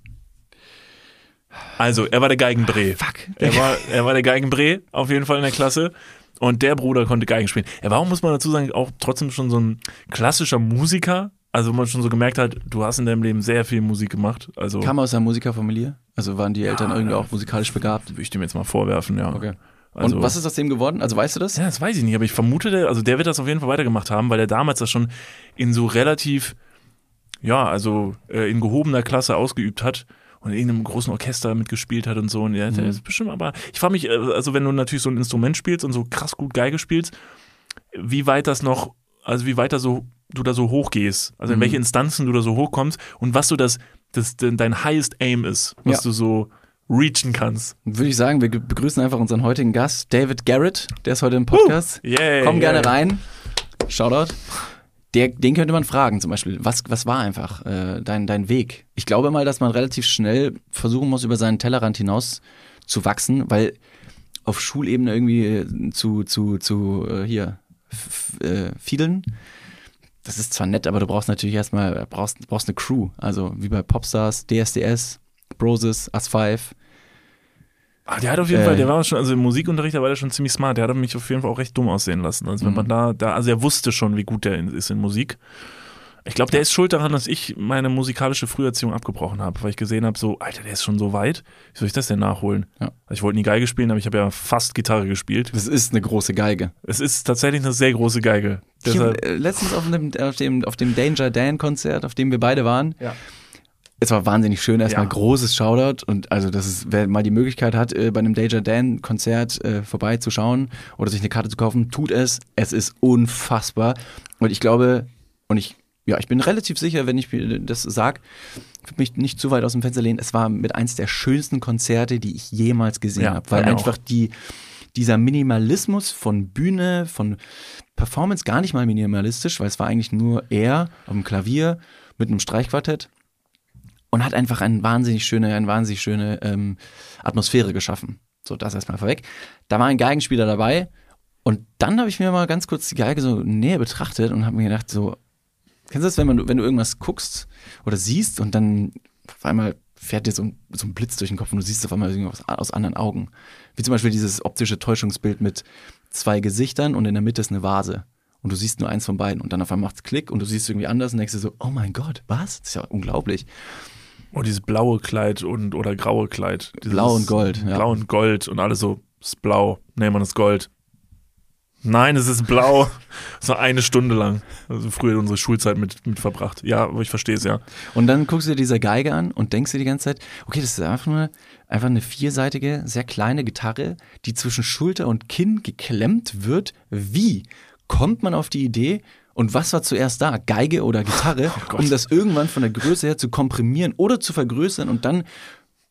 Also, er war der Geigenbree. Fuck. Er war, er war der Geigenbree, auf jeden Fall in der Klasse. Und der Bruder konnte Geigen spielen. Er war, auch, muss man dazu sagen, auch trotzdem schon so ein klassischer Musiker. Also, wo man schon so gemerkt hat, du hast in deinem Leben sehr viel Musik gemacht. Also, Kam aus einer Musikerfamilie? Also waren die Eltern Ja, irgendwie ja. auch musikalisch begabt? würde ich dem jetzt mal vorwerfen, ja. Okay. Also, Und was ist aus dem geworden? Also weißt du das? Ja, das weiß ich nicht, aber ich vermute, der, also der wird das auf jeden Fall weitergemacht haben, weil er damals das schon in so relativ, ja, also äh, in gehobener Klasse ausgeübt hat und in irgendeinem großen Orchester mitgespielt hat und so. Und der, der Mhm. ist bestimmt, aber ich frage mich, äh, also wenn du natürlich so ein Instrument spielst und so krass gut Geige spielst, wie weit das noch, also wie weit da so, du da so hochgehst, also in Mhm. welche Instanzen du da so hochkommst und was so das, das dein highest aim ist, was Ja. du so reachen kannst. Würde ich sagen, wir begrüßen einfach unseren heutigen Gast, David Garrett. Der ist heute im Podcast. Yeah, Komm gerne yeah. rein. Shoutout. Der, den könnte man fragen, zum Beispiel, was, was war einfach äh, dein, dein Weg? Ich glaube mal, dass man relativ schnell versuchen muss, über seinen Tellerrand hinaus zu wachsen, weil auf Schulebene irgendwie zu, zu, zu äh, hier äh, fiedeln, das ist zwar nett, aber du brauchst natürlich erstmal, brauchst, brauchst eine Crew. Also wie bei Popstars, DSDS, Broses, As5. Ah, der hat auf jeden Äh. Fall, der war schon, also im Musikunterricht, da war der schon ziemlich smart. Der hat mich auf jeden Fall auch recht dumm aussehen lassen. Also wenn Mhm. man da, da, also er wusste schon, wie gut der in, ist in Musik. Ich glaube, der ist schuld daran, dass ich meine musikalische Früherziehung abgebrochen habe, weil ich gesehen habe, so, Alter, der ist schon so weit. Wie soll ich das denn nachholen? Ja. Also ich wollte nie Geige spielen, aber ich habe ja fast Gitarre gespielt. Das ist eine große Geige. Es ist tatsächlich eine sehr große Geige. Ich, Deshalb, äh, letztens auf dem, auf, dem, auf dem Danger Dan Konzert, auf dem wir beide waren. Ja. Es war wahnsinnig schön. Erstmal Ja. großes Shoutout. Und also, das ist, wer mal die Möglichkeit hat, äh, bei einem Danger Dan Konzert äh, vorbeizuschauen oder sich eine Karte zu kaufen, tut es. Es ist unfassbar. Und ich glaube, und ich, ja, ich bin relativ sicher, wenn ich das sag, ich will mich nicht zu weit aus dem Fenster lehnen. Es war mit eins der schönsten Konzerte, die ich jemals gesehen Ja, habe. Weil einfach die, dieser Minimalismus von Bühne, von Performance gar nicht mal minimalistisch, weil es war eigentlich nur er auf dem Klavier mit einem Streichquartett und hat einfach eine wahnsinnig schöne, eine wahnsinnig schöne ähm, Atmosphäre geschaffen. So, das erstmal vorweg. Da war ein Geigenspieler dabei und dann habe ich mir mal ganz kurz die Geige so näher betrachtet und habe mir gedacht, so, kennst du das, wenn, man, wenn du irgendwas guckst oder siehst und dann auf einmal fährt dir so ein, so ein Blitz durch den Kopf und du siehst auf einmal irgendwas aus anderen Augen. Wie zum Beispiel dieses optische Täuschungsbild mit zwei Gesichtern und in der Mitte ist eine Vase. Und du siehst nur eins von beiden. Und dann auf einmal macht's Klick und du siehst irgendwie anders und denkst dir so, oh mein Gott, was? Das ist ja unglaublich. oh, dieses blaue Kleid und, oder graue Kleid. Blau und Gold, ja. Blau und Gold und alles so, es ist blau. Nee, man ist Gold. Nein, es ist blau. So eine Stunde lang. Also früher unsere Schulzeit mit, mit verbracht. Ja, aber ich verstehe es ja. Und dann guckst du dir diese Geige an und denkst dir die ganze Zeit, okay, das ist einfach nur einfach eine vierseitige, sehr kleine Gitarre, die zwischen Schulter und Kinn geklemmt wird. Wie kommt man auf die Idee? Und was war zuerst da? Geige oder Gitarre, Gott. um das irgendwann von der Größe her zu komprimieren oder zu vergrößern und dann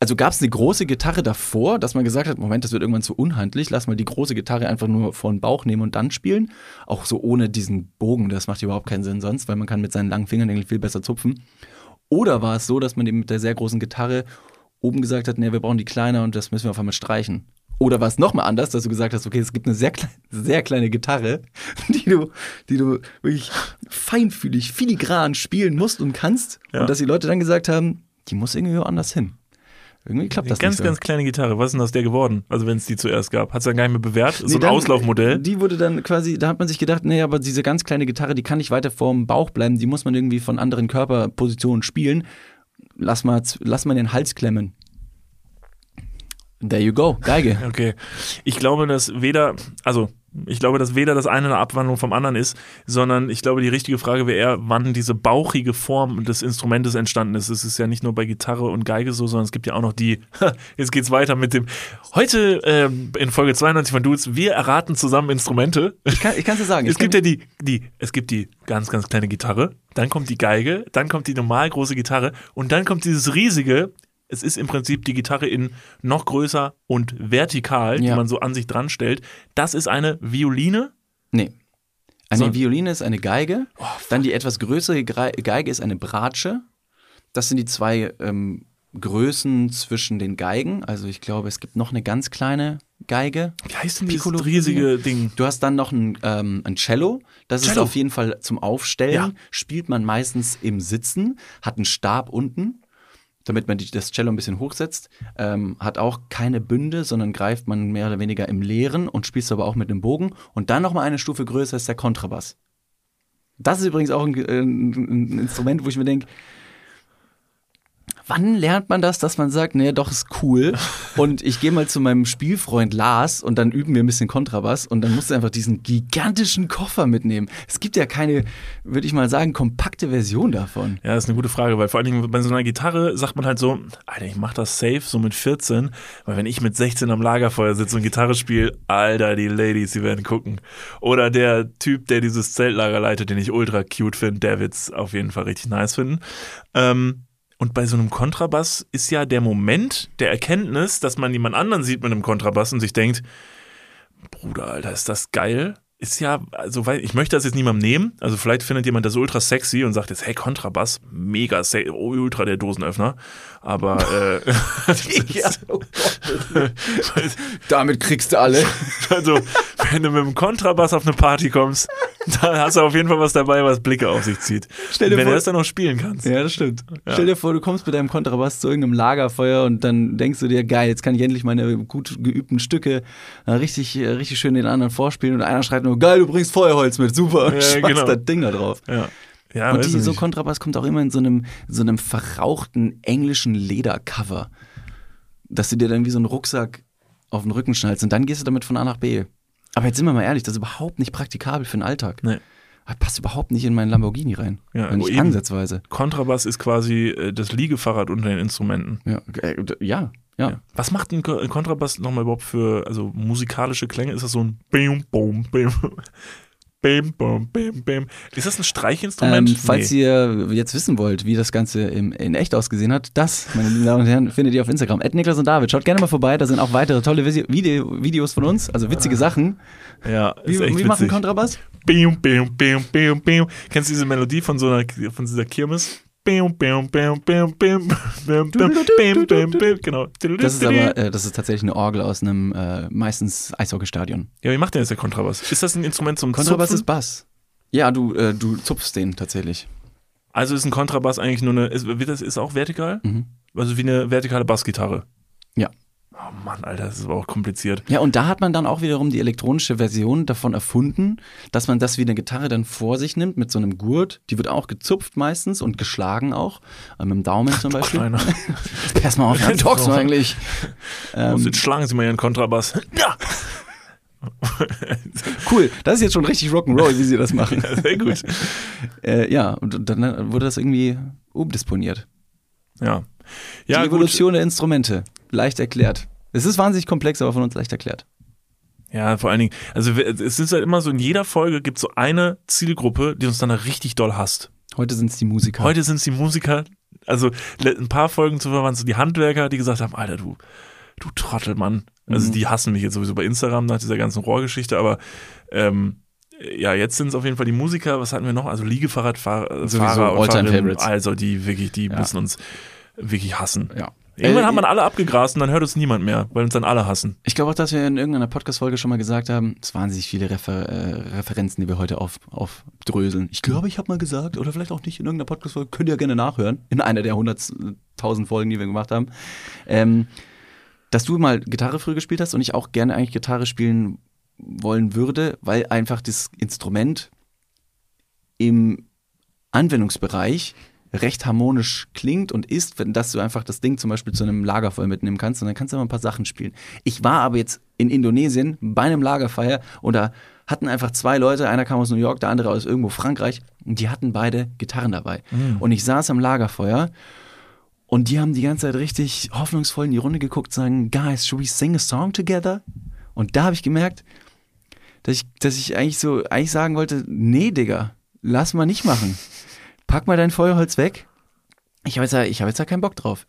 also gab es eine große Gitarre davor, dass man gesagt hat, Moment, das wird irgendwann zu unhandlich, lass mal die große Gitarre einfach nur vor den Bauch nehmen und dann spielen. Auch so ohne diesen Bogen, das macht überhaupt keinen Sinn sonst, weil man kann mit seinen langen Fingernägeln viel besser zupfen. Oder war es so, dass man eben mit der sehr großen Gitarre oben gesagt hat, nee, wir brauchen die kleiner und das müssen wir auf einmal streichen. Oder war es nochmal anders, dass du gesagt hast, okay, es gibt eine sehr, kleine, sehr kleine Gitarre, die du, die du wirklich feinfühlig, filigran spielen musst und kannst. Ja. Und dass die Leute dann gesagt haben, die muss irgendwie woanders hin. Irgendwie klappt das ganz, nicht so. ganz kleine Gitarre. Was ist denn aus der geworden? Also wenn es die zuerst gab. Hat es dann gar nicht mehr bewährt? So Nee, ein dann- Auslaufmodell? Die wurde dann quasi, da hat man sich gedacht, nee, aber diese ganz kleine Gitarre, die kann nicht weiter vorm Bauch bleiben, die muss man irgendwie von anderen Körperpositionen spielen. Lass mal, lass mal den Hals klemmen. There you go, Geige. Okay. Ich glaube, dass weder, also ich glaube, dass weder das eine eine Abwandlung vom anderen ist, sondern ich glaube, die richtige Frage wäre eher, wann diese bauchige Form des Instrumentes entstanden ist. Es ist ja nicht nur bei Gitarre und Geige so, sondern es gibt ja auch noch die, jetzt geht's weiter mit dem, heute ähm, in Folge 92 von Dudes, wir erraten zusammen Instrumente. Ich kann es dir sagen. Es gibt ja die, die, es gibt die ganz, ganz kleine Gitarre, dann kommt die Geige, dann kommt die normal große Gitarre und dann kommt dieses riesige, es ist im Prinzip die Gitarre in noch größer und vertikal, die Ja. man so an sich dran stellt. Das ist eine Violine. nee. Eine So- Violine ist eine Geige, Oh, dann die etwas größere Geige ist eine Bratsche. Das sind die zwei ähm, Größen zwischen den Geigen. Also ich glaube, es gibt noch eine ganz kleine Geige. Wie heißt denn Piccolo dieses riesige Ding? Du hast dann noch ein, ähm, ein Cello. Das ist Cello. auf jeden Fall zum Aufstellen. Ja. Spielt man meistens im Sitzen, hat einen Stab unten, damit man die, das Cello ein bisschen hochsetzt. Ähm, hat auch keine Bünde, sondern greift man mehr oder weniger im Leeren und spielst aber auch mit einem Bogen. Und dann nochmal eine Stufe größer ist der Kontrabass. Das ist übrigens auch ein, ein, ein Instrument, wo ich mir denke, Wann lernt man das, dass man sagt, nee, doch ist cool und ich gehe mal zu meinem Spielfreund Lars und dann üben wir ein bisschen Kontrabass und dann musst du einfach diesen gigantischen Koffer mitnehmen. Es gibt ja keine, würde ich mal sagen, kompakte Version davon. Ja, das ist eine gute Frage, weil vor allen Dingen bei so einer Gitarre sagt man halt so, Alter, ich mach das safe, so mit 14, weil wenn ich mit 16 am Lagerfeuer sitze und Gitarre spiele, Alter, die Ladies, die werden gucken. Oder der Typ, der dieses Zeltlager leitet, den ich ultra cute finde, der wird's auf jeden Fall richtig nice finden. Ähm, und bei so einem Kontrabass ist ja der Moment der Erkenntnis, dass man jemand anderen sieht mit einem Kontrabass und sich denkt, Bruder, Alter, ist das geil? Ist ja, also, weil ich möchte das jetzt niemandem nehmen. Also, vielleicht findet jemand das ultra sexy und sagt jetzt, hey, Kontrabass, mega sexy, oh, ultra der Dosenöffner. Aber, äh, Ja, oh Gott. Damit kriegst du alle. also, wenn du mit dem Kontrabass auf eine Party kommst, dann hast du auf jeden Fall was dabei, was Blicke auf sich zieht. Stell dir wenn vor- du das dann noch spielen kannst. Ja, das stimmt. Stell dir vor, du kommst mit deinem Kontrabass zu irgendeinem Lagerfeuer und dann denkst du dir, geil, jetzt kann ich endlich meine gut geübten Stücke äh, richtig, äh, richtig schön den anderen vorspielen und einer schreit nur, geil, du bringst Feuerholz mit, super, und Ja, schmeißt genau. das Ding da drauf. Ja. Ja, und die, so. Kontrabass kommt auch immer in so einem, so einem verrauchten englischen Ledercover, dass du dir dann wie so einen Rucksack auf den Rücken schnallst und dann gehst du damit von A nach B. Aber jetzt sind wir mal ehrlich, das ist überhaupt nicht praktikabel für den Alltag. Nee. Das passt überhaupt nicht in meinen Lamborghini rein. Ja, nicht eben. ansatzweise. Kontrabass ist quasi äh, das Liegefahrrad unter den Instrumenten. Ja, äh, ja, ja. Ja. Was macht ein Ko- ein Kontrabass nochmal überhaupt für also musikalische Klänge? Ist das so ein Bim, Bum, Bim, Bim, Bum, Bim, Bim? Ist das ein Streichinstrument? Ähm, falls ihr jetzt wissen wollt, wie das Ganze im, in echt ausgesehen hat, das, meine lieben Damen und Herren, findet ihr auf Instagram. Ed Niklas und David. Schaut gerne mal vorbei, da sind auch weitere tolle Visi Video Videos von uns, also witzige Sachen. ja, Wie, ist echt wie machen witzig. Kontrabass? Bim, bim, bim, bim, bim. Kennst du diese Melodie von so einer von dieser Kirmes? Genau. Das ist aber, äh, das ist tatsächlich eine Orgel aus einem äh, meistens Eishockeystadion. Ja, wie macht denn jetzt der Kontrabass? Ist das ein Instrument zum Kontrabass Zupfen? ist Bass. Ja, du, äh, du zupfst den tatsächlich. Also ist ein Kontrabass eigentlich nur eine, ist, ist auch vertikal? Mhm. Also wie eine vertikale Bassgitarre. Ja. Oh Mann, Alter, das ist aber auch kompliziert. Ja, und da hat man dann auch wiederum die elektronische Version davon erfunden, dass man das wie eine Gitarre dann vor sich nimmt mit so einem Gurt. Die wird auch gezupft meistens und geschlagen auch. Äh, mit dem Daumen zum Beispiel. Kleiner. Pass mal auf, wie talkst du eigentlich? Ähm, jetzt schlagen Sie mal Ihren Kontrabass. Ja, cool, das ist jetzt schon richtig Rock'n'Roll, wie sie das machen. sehr gut. äh, ja, und dann wurde das irgendwie umdisponiert. Ja. Ja, die gut. Evolution der Instrumente. Leicht erklärt. Es ist wahnsinnig komplex, aber von uns leicht erklärt. Ja, vor allen Dingen, also es ist halt immer so, in jeder Folge gibt es so eine Zielgruppe, die uns dann da richtig doll hasst. Heute sind es die Musiker. Heute sind es die Musiker, also ein paar Folgen zuvor waren es so die Handwerker, die gesagt haben, Alter, du, du Trottelmann. Also Mhm. die hassen mich jetzt sowieso bei Instagram nach dieser ganzen Rohrgeschichte, aber ähm, ja, jetzt sind es auf jeden Fall die Musiker, was hatten wir noch? Also Liegefahrradfahrer und All-Time Favorites. also die wirklich, die Ja. müssen uns wirklich hassen. Ja. Irgendwann Äh, hat man alle abgegrast und dann hört uns niemand mehr, weil uns dann alle hassen. Ich glaube auch, dass wir in irgendeiner Podcast-Folge schon mal gesagt haben, es waren sich viele Refer äh, Referenzen, die wir heute auf, aufdröseln. Ich glaube, ich habe mal gesagt, oder vielleicht auch nicht in irgendeiner Podcast-Folge, könnt ihr ja gerne nachhören, in einer der 100.000 Folgen, die wir gemacht haben, ähm, dass du mal Gitarre früher gespielt hast und ich auch gerne eigentlich Gitarre spielen wollen würde, weil einfach das Instrument im Anwendungsbereich recht harmonisch klingt und ist, wenn dass du einfach das Ding zum Beispiel zu einem Lagerfeuer mitnehmen kannst und dann kannst du mal ein paar Sachen spielen. Ich war aber jetzt in Indonesien bei einem Lagerfeuer und da hatten einfach zwei Leute, einer kam aus New York, der andere aus irgendwo Frankreich und die hatten beide Gitarren dabei. Und ich saß am Lagerfeuer und die haben die ganze Zeit richtig hoffnungsvoll in die Runde geguckt, sagen, guys, should we sing a song together? Und da habe ich gemerkt, dass ich, dass ich eigentlich so, eigentlich sagen wollte, nee, Digga, lass mal nicht machen. Pack mal dein Feuerholz weg. Ich habe jetzt, da- ich hab jetzt da keinen Bock drauf.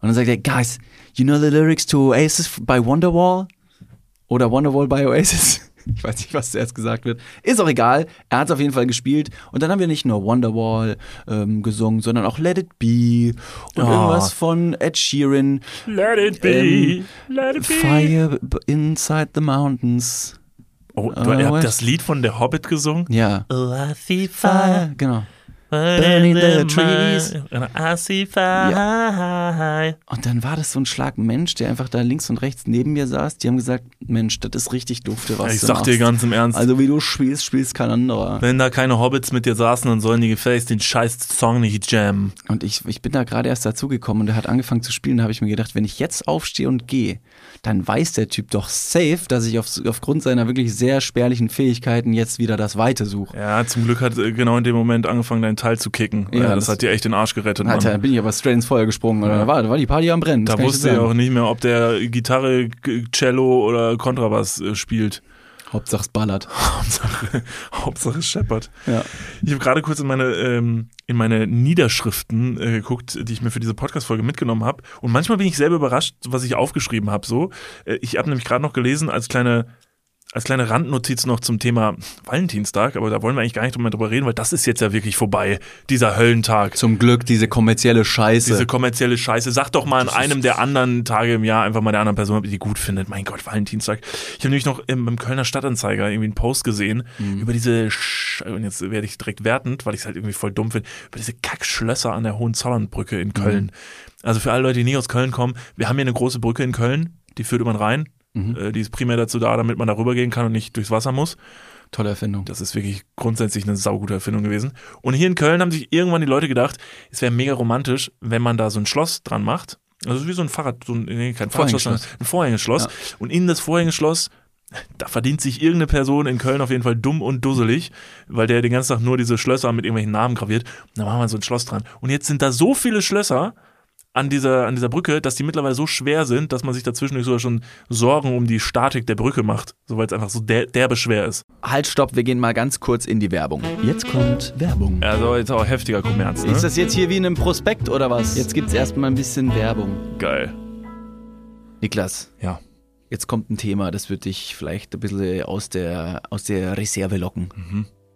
Und dann sagt er, guys, you know the lyrics to Oasis by Wonderwall? Oder Wonderwall by Oasis? Ich weiß nicht, was zuerst gesagt wird. Ist auch egal. Er hat es auf jeden Fall gespielt. Und dann haben wir nicht nur Wonderwall ähm, gesungen, sondern auch Let It Be und Oh. irgendwas von Ed Sheeran. Let it be, be, let it Fire b- inside the mountains. Oh, du, Oh, ihr habt was? das Lied von der Hobbit gesungen? Ja. Oh, I see Fire, genau. Burning the trees. I see fire. Und dann war das so ein Schlag Mensch, der einfach da links und rechts neben mir saß. Die haben gesagt, Mensch, das ist richtig dufte, was Ich sag dir machst. ganz im Ernst, Also wie du spielst, spielst kein anderer. wenn da keine Hobbits mit dir saßen, dann sollen die gefälligst den scheiß Song nicht jammen. Und ich, ich bin da gerade erst dazugekommen und er hat angefangen zu spielen. Da habe ich mir gedacht, wenn ich jetzt aufstehe und gehe, dann weiß der Typ doch safe, dass ich auf, aufgrund seiner wirklich sehr spärlichen Fähigkeiten jetzt wieder das Weite suche. Ja, zum Glück hat äh, genau in dem Moment angefangen, dein Teil zu kicken. Ja, Ja, das, das- hat dir echt den Arsch gerettet, Mann. Alter, dann bin ich aber straight ins Feuer gesprungen. Oder da, war, da war die Party am Brennen. das Da wusste sagen. auch nicht mehr, ob der Gitarre, Cello oder Kontrabass äh, spielt. Hauptsache es ballert. Hauptsache, Hauptsache es scheppert. Ja. Ich habe gerade kurz in meine, ähm, in meine Niederschriften äh, geguckt, die ich mir für diese Podcast-Folge mitgenommen habe. Und manchmal bin ich selber überrascht, was ich aufgeschrieben habe. So, äh, ich habe nämlich gerade noch gelesen als kleine als kleine Randnotiz noch zum Thema Valentinstag, aber da wollen wir eigentlich gar nicht drüber reden, weil das ist jetzt ja wirklich vorbei, dieser Höllentag. Zum Glück diese kommerzielle Scheiße. Diese kommerzielle Scheiße. Sag doch mal an einem der anderen Tage im Jahr einfach mal der anderen Person, ob ihr die gut findet. Mein Gott, Valentinstag. Ich habe nämlich noch im, im Kölner Stadtanzeiger irgendwie einen Post gesehen über diese, Sch und jetzt werde ich direkt wertend, weil ich es halt irgendwie voll dumm finde, über diese Kackschlösser an der Hohenzollernbrücke in Köln. Also für alle Leute, die nicht aus Köln kommen, wir haben hier eine große Brücke in Köln, die führt über den Rhein. Äh, Die ist primär dazu da, damit man da rübergehen kann und nicht durchs Wasser muss. Tolle Erfindung. Das ist wirklich grundsätzlich eine saugute Erfindung gewesen. Und hier in Köln haben sich irgendwann die Leute gedacht, es wäre mega romantisch, wenn man da so ein Schloss dran macht. Also es ist wie so ein Fahrrad, so ein, nee, kein Fahrradschloss, sondern Vorhängeschloss. ein Vorhängeschloss. Und in das Vorhängeschloss, da verdient sich irgendeine Person in Köln auf jeden Fall dumm und dusselig, weil der den ganzen Tag nur diese Schlösser mit irgendwelchen Namen graviert. Und da machen wir so ein Schloss dran. Und jetzt sind da so viele Schlösser an dieser, an dieser Brücke, dass die mittlerweile so schwer sind, dass man sich dazwischendurch sogar schon Sorgen um die Statik der Brücke macht, so weil es einfach so der, derbe schwer ist. Halt, stopp, wir gehen mal ganz kurz in die Werbung. Jetzt kommt Werbung. Also jetzt auch heftiger Kommerz, ne? Ist das jetzt hier wie in einem Prospekt oder was? Jetzt gibt's erstmal ein bisschen Werbung. geil. Niklas, Ja. jetzt kommt ein Thema, das wird dich vielleicht ein bisschen aus der, aus der Reserve locken.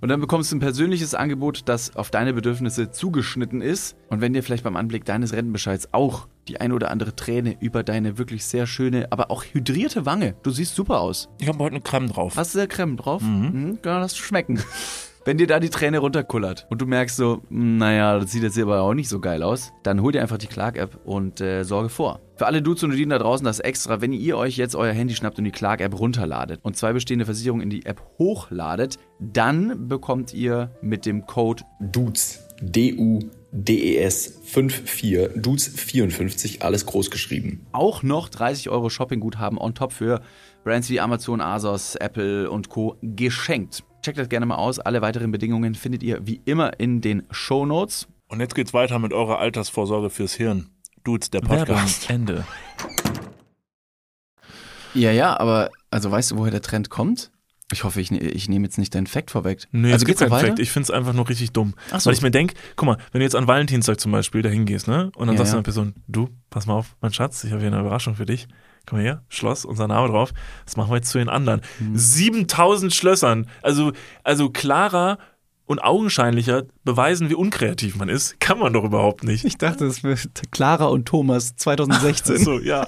Und dann bekommst du ein persönliches Angebot, das auf deine Bedürfnisse zugeschnitten ist. Und wenn dir vielleicht beim Anblick deines Rentenbescheids auch die ein oder andere Träne über deine wirklich sehr schöne, aber auch hydrierte Wange, du siehst super aus. Ich habe heute eine Creme drauf. Hast du da Creme drauf? Mhm. Kann das schmecken. Wenn dir da die Träne runterkullert und du merkst so, "Hm, naja, das sieht jetzt hier aber auch nicht so geil aus, dann hol dir einfach die Clark-App und äh, sorge vor. Für alle Dudes und Dudinen da draußen das extra, wenn ihr euch jetzt euer Handy schnappt und die Clark-App runterladet und zwei bestehende Versicherungen in die App hochladet, dann bekommt ihr mit dem Code Dudes, D-U-D-E-S 54, Dudes 54, alles groß geschrieben. auch noch 30 Euro Shoppingguthaben on top für Brands wie Amazon, Asos, Apple und Co. geschenkt. Checkt das gerne mal aus. Alle weiteren Bedingungen findet ihr wie immer in den Show Notes. Und jetzt geht's weiter mit eurer Altersvorsorge fürs Hirn. Dudes, der Podcast. Ende. Ja, ja, aber also weißt du, woher der Trend kommt? Ich hoffe, ich, ne- ich nehme jetzt nicht deinen Fact vorweg. Nee, also es gibt keinen weiter? Fact. Ich find's einfach nur richtig dumm. Ach so. Weil ich mir denk, guck mal, wenn du jetzt an Valentinstag zum Beispiel da hingehst, ne? Und dann Ja, sagst du ja. einer Person, du, pass mal auf, mein Schatz, ich habe hier eine Überraschung für dich. Komm mal her, Schloss, unser Name drauf. Das machen wir jetzt zu den anderen. Hm. 7000 Schlössern. Also, also klarer und augenscheinlicher beweisen, wie unkreativ man ist, kann man doch überhaupt nicht. Ich dachte, es wird Clara und Thomas 2016. So, ja.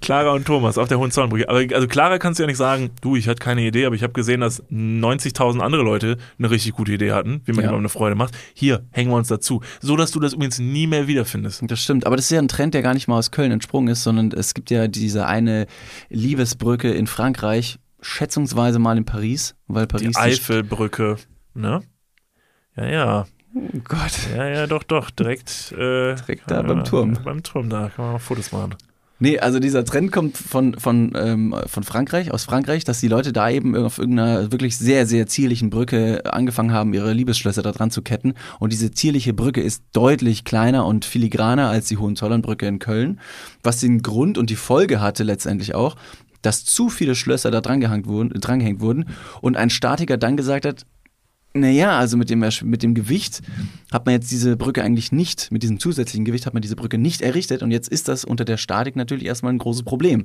Clara und Thomas auf der Hohenzollernbrücke. Aber also Clara kannst du ja nicht sagen, du, ich hatte keine Idee, aber ich habe gesehen, dass 90.000 andere Leute eine richtig gute Idee hatten, wie man Ja. eine Freude macht. Hier, hängen wir uns dazu. So, dass du das übrigens nie mehr wiederfindest. Das stimmt, aber das ist ja ein Trend, der gar nicht mal aus Köln entsprungen ist, sondern es gibt ja diese eine Liebesbrücke in Frankreich, schätzungsweise mal in Paris, weil Paris Die Eifelbrücke, ne? Ja, ja. Oh Gott. Ja, ja, doch, doch. Direkt, äh, Direkt da äh, beim Turm. Beim Turm, da kann man mal Fotos machen. Nee, also dieser Trend kommt von, von, ähm, von Frankreich, aus Frankreich, dass die Leute da eben auf irgendeiner wirklich sehr, sehr zierlichen Brücke angefangen haben, ihre Liebesschlösser da dran zu ketten. Und diese zierliche Brücke ist deutlich kleiner und filigraner als die Hohenzollernbrücke in Köln, was den Grund und die Folge hatte letztendlich auch, dass zu viele Schlösser da drangehängt wurden, drangehängt wurden und ein Statiker dann gesagt hat, naja, also mit dem, mit dem Gewicht hat man jetzt diese Brücke eigentlich nicht, mit diesem zusätzlichen Gewicht hat man diese Brücke nicht errichtet und jetzt ist das unter der Statik natürlich erstmal ein großes Problem.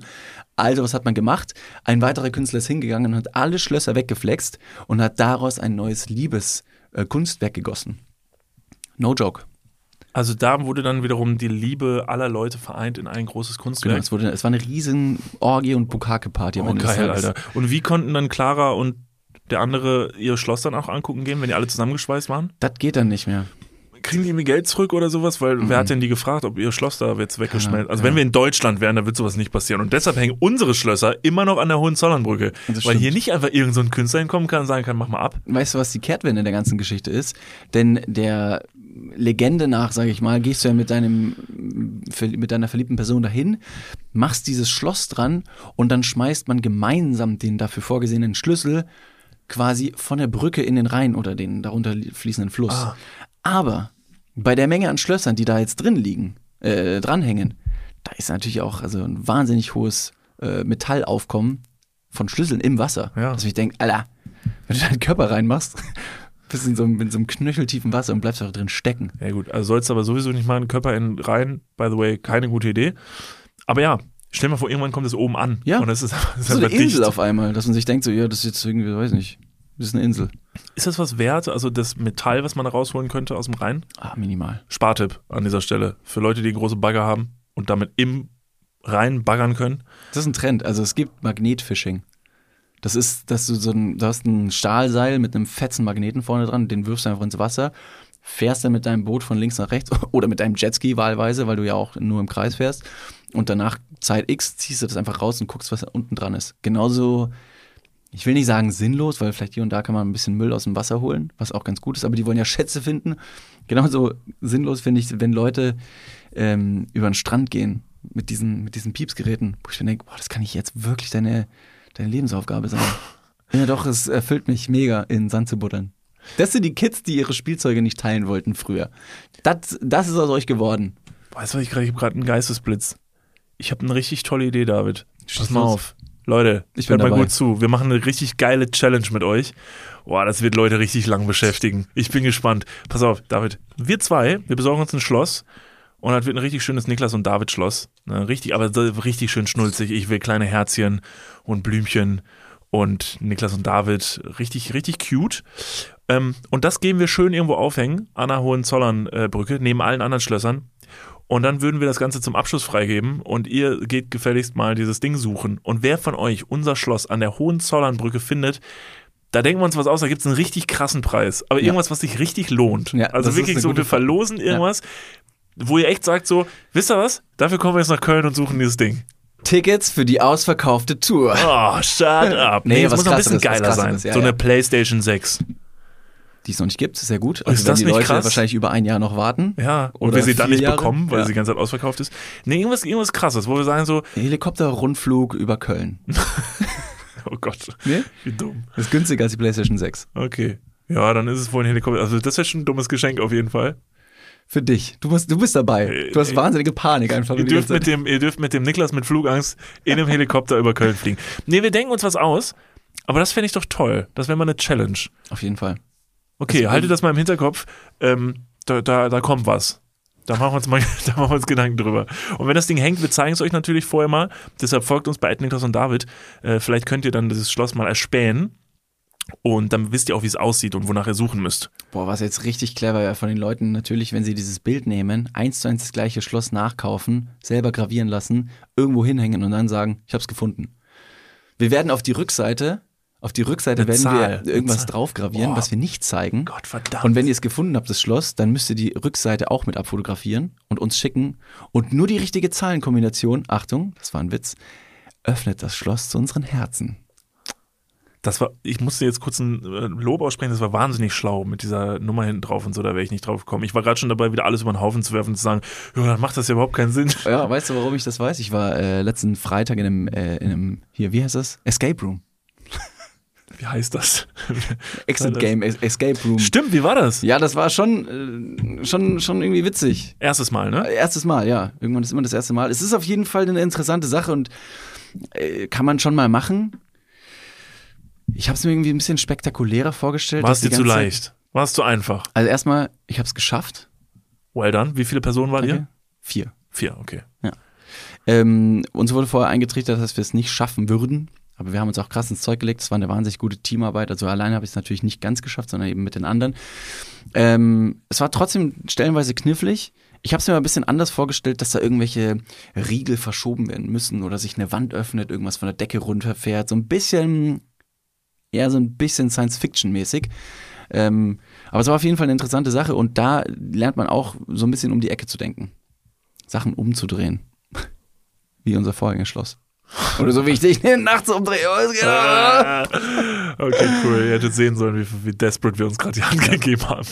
Also was hat man gemacht? Ein weiterer Künstler ist hingegangen und hat alle Schlösser weggeflext und hat daraus ein neues Liebeskunstwerk gegossen. No joke. Also da wurde dann wiederum die Liebe aller Leute vereint in ein großes Genau, Kunstwerk. es, wurde, es war eine riesen Orgie und Bukake-Party am Oh, Ende geil. Alter. Und wie konnten dann Clara und der andere ihr Schloss dann auch angucken gehen, wenn die alle zusammengeschweißt waren? Das geht dann nicht mehr. Kriegen die irgendwie Geld zurück oder sowas? Weil wer hat denn die gefragt, ob ihr Schloss da jetzt weggeschmelzt? Also ja. wenn wir in Deutschland wären, dann wird sowas nicht passieren. Und deshalb hängen unsere Schlösser immer noch an der Hohenzollernbrücke. Das Weil stimmt. hier nicht einfach irgendein so ein Künstler hinkommen kann und sagen kann, mach mal ab. Weißt du, was die Kehrtwende der ganzen Geschichte ist? Denn der Legende nach, sage ich mal, gehst du ja mit deinem mit deiner verliebten Person dahin, machst dieses Schloss dran und dann schmeißt man gemeinsam den dafür vorgesehenen Schlüssel quasi von der Brücke in den Rhein oder den darunter fließenden Fluss. Ah. Aber bei der Menge an Schlössern, die da jetzt drin liegen, äh, dranhängen, da ist natürlich auch also ein wahnsinnig hohes äh, Metallaufkommen von Schlüsseln im Wasser. Ja. Dass ich denke, Alter, wenn du deinen Körper reinmachst, bist du in so, einem- in so einem knöcheltiefen Wasser und bleibst auch drin stecken. Ja gut, also sollst du aber sowieso nicht machen, Körper in rein, by the way, keine gute Idee. Aber ja, stell mal vor, irgendwann kommt es oben an. Ja. Und das ist, das ist So eine einfach Insel dicht. auf einmal, dass man sich denkt, so, ja, das ist jetzt irgendwie, weiß nicht, das ist eine Insel. Ist das was wert? Also das Metall, was man da rausholen könnte aus dem Rhein? Ah, minimal. Spartipp an dieser Stelle. Für Leute, die große Bagger haben und damit im Rhein baggern können. Das ist ein Trend. Also es gibt Magnetfishing. Das ist, dass du so ein, du hast ein Stahlseil mit einem fetzen Magneten vorne dran, den wirfst du einfach ins Wasser, fährst dann mit deinem Boot von links nach rechts oder mit deinem Jetski wahlweise, weil du ja auch nur im Kreis fährst und danach Zeit X ziehst du das einfach raus und guckst, was da unten dran ist. Genauso, ich will nicht sagen sinnlos, weil vielleicht hier und da kann man ein bisschen Müll aus dem Wasser holen, was auch ganz gut ist, aber die wollen ja Schätze finden. Genauso sinnlos finde ich, wenn Leute ähm, über den Strand gehen mit diesen, mit diesen Piepsgeräten, wo ich mir denke, boah, das kann nicht jetzt wirklich deine, deine Lebensaufgabe sein. ja doch, es erfüllt mich mega, in Sand zu buddeln. Das sind die Kids, die ihre Spielzeuge nicht teilen wollten früher. Das, das ist aus euch geworden. Weißt du, ich ich habe gerade einen Geistesblitz. Ich habe eine richtig tolle Idee, David. Pass mal auf. Leute, Ich hört mal dabei. gut zu. Wir machen eine richtig geile Challenge mit euch. Boah, das wird Leute richtig lang beschäftigen. Ich bin gespannt. Pass auf, David. Wir zwei, wir besorgen uns ein Schloss. Und das wird ein richtig schönes Niklas und David Schloss. Ne, richtig, aber richtig schön schnulzig. Ich will kleine Herzchen und Blümchen und Niklas und David. Richtig, richtig cute. Ähm, und das gehen wir schön irgendwo aufhängen an der Hohenzollern-Brücke, neben allen anderen Schlössern. Und dann würden wir das Ganze zum Abschluss freigeben und ihr geht gefälligst mal dieses Ding suchen. Und wer von euch unser Schloss an der Hohenzollernbrücke findet, da denken wir uns was aus, da gibt es einen richtig krassen Preis. Aber Ja. irgendwas, was sich richtig lohnt. Ja, also wirklich so, wir verlosen irgendwas, wo ihr echt sagt so, wisst ihr was? Dafür kommen wir jetzt nach Köln und suchen dieses Ding. Tickets für die ausverkaufte Tour. Oh, shut up. Nee, Nee, was muss noch ein bisschen geiler sein. Ja, so eine ja. Playstation 6. Die es noch nicht gibt, ist sehr gut. Also Ist das wenn die nicht Leute krass? wahrscheinlich über ein Jahr noch warten. Ja, und wir sie dann nicht Jahre. bekommen, weil Ja. sie die ganze Zeit ausverkauft ist. Nee, irgendwas, irgendwas krasses, wo wir sagen so, Helikopterrundflug über Köln. oh Gott, Nee? wie dumm. Das ist günstiger als die PlayStation 6. Okay. Ja, dann ist es wohl ein Helikopter. Also das ist schon ein dummes Geschenk auf jeden Fall. Für dich. Du, musst, du bist dabei. Du hast Äh, wahnsinnige Panik einfach. Ihr dürft, mit dem, ihr dürft mit dem Niklas mit Flugangst in einem Helikopter über Köln fliegen. Nee, wir denken uns was aus. Aber das fände ich doch toll. Das wäre mal eine Challenge. Auf jeden Fall. Okay, Das- haltet das mal im Hinterkopf. Ähm, da, da, da kommt was. Da machen wir uns mal, da machen wir uns Gedanken drüber. Und wenn das Ding hängt, wir zeigen es euch natürlich vorher mal. Deshalb folgt uns bei Niklas und David. Äh, vielleicht könnt ihr dann dieses Schloss mal erspähen. Und dann wisst ihr auch, wie es aussieht und wonach ihr suchen müsst. Boah, was jetzt richtig clever wäre von den Leuten, natürlich, wenn sie dieses Bild nehmen, eins zu eins das gleiche Schloss nachkaufen, selber gravieren lassen, irgendwo hinhängen und dann sagen, ich hab's gefunden. Wir werden auf die Rückseite, auf die Rückseite werden Zahl, wir irgendwas drauf gravieren, Boah. was wir nicht zeigen. Gott verdammt. Und wenn ihr es gefunden habt, das Schloss, dann müsst ihr die Rückseite auch mit abfotografieren und uns schicken. Und nur die richtige Zahlenkombination, Achtung, das war ein Witz, öffnet das Schloss zu unseren Herzen. Das war, ich musste jetzt kurz ein äh, Lob aussprechen, das war wahnsinnig schlau mit dieser Nummer hinten drauf und so, da wäre ich nicht drauf gekommen. Ich war gerade schon dabei, wieder alles über den Haufen zu werfen und zu sagen, ja, dann macht das ja überhaupt keinen Sinn. Ja, weißt du, warum ich das weiß? Ich war äh, letzten Freitag in einem, äh, in einem, hier, wie heißt das? Escape Room. Wie heißt das? Exit? Game, Es- Escape Room. Stimmt, wie war das? Ja, das war schon, äh, schon, schon irgendwie witzig. Erstes Mal, ne? Erstes Mal, ja. Irgendwann ist immer das erste Mal. Es ist auf jeden Fall eine interessante Sache und äh, kann man schon mal machen. Ich habe es mir irgendwie ein bisschen spektakulärer vorgestellt. War es dir zu leicht? War es zu einfach? Also erstmal, ich habe es geschafft. Well done. Wie viele Personen wart Danke. ihr? Vier. Vier, okay. Ähm, uns wurde vorher eingetrichtert, dass wir es nicht schaffen würden. Aber wir haben uns auch krass ins Zeug gelegt. Es war eine wahnsinnig gute Teamarbeit. Also alleine habe ich es natürlich nicht ganz geschafft, sondern eben mit den anderen. Ähm, es war trotzdem stellenweise knifflig. Ich habe es mir mal ein bisschen anders vorgestellt, dass da irgendwelche Riegel verschoben werden müssen oder sich eine Wand öffnet, irgendwas von der Decke runterfährt. So ein bisschen, ja, so ein bisschen Science-Fiction-mäßig. Ähm, aber es war auf jeden Fall eine interessante Sache und da lernt man auch so ein bisschen um die Ecke zu denken. Sachen umzudrehen. Wie unser Vorgängerschloss. Oder so wie ich dich nachts umdrehe. Ah, okay, cool. Ihr hättet sehen sollen, wie, wie desperate wir uns gerade die Hand gegeben haben.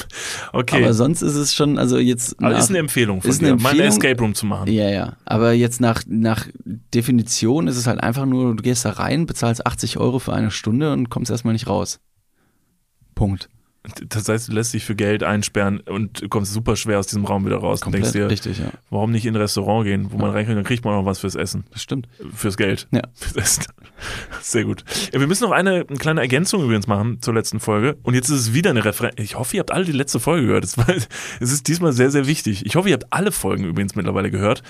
Okay. Aber sonst ist es schon, also jetzt. Aber nach- ist eine Empfehlung von ist dir, mal. Escape Room zu machen. Ja, ja. Aber jetzt nach, nach Definition ist es halt einfach nur, du gehst da rein, bezahlst 80 Euro für eine Stunde und kommst erstmal nicht raus. Punkt. Das heißt, du lässt dich für Geld einsperren und kommst super schwer aus diesem Raum wieder raus. Und Komplett denkst dir, richtig, ja. warum nicht in ein Restaurant gehen, wo man reinkommt, dann kriegt man auch was fürs Essen. Das stimmt. Fürs Geld. Ja. Fürs Essen. Sehr gut. Ja, wir müssen noch eine, eine kleine Ergänzung übrigens machen zur letzten Folge. Und jetzt ist es wieder eine Referenz. Ich hoffe, ihr habt alle die letzte Folge gehört. Es ist diesmal sehr, sehr wichtig. Ich hoffe, ihr habt alle Folgen übrigens mittlerweile gehört.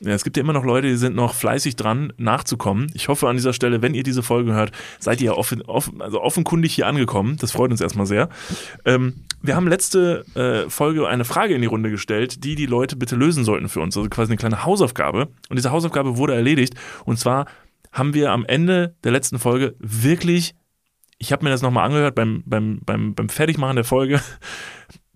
Ja, es gibt ja immer noch Leute, die sind noch fleißig dran, nachzukommen. Ich hoffe an dieser Stelle, wenn ihr diese Folge hört, seid ihr offen, offen, also offenkundig hier angekommen. Das freut uns erstmal sehr. Ähm, wir haben letzte äh, Folge eine Frage in die Runde gestellt, die die Leute bitte lösen sollten für uns. Also quasi eine kleine Hausaufgabe. Und diese Hausaufgabe wurde erledigt. Und zwar haben wir am Ende der letzten Folge wirklich, ich habe mir das nochmal angehört beim, beim, beim, beim Fertigmachen der Folge.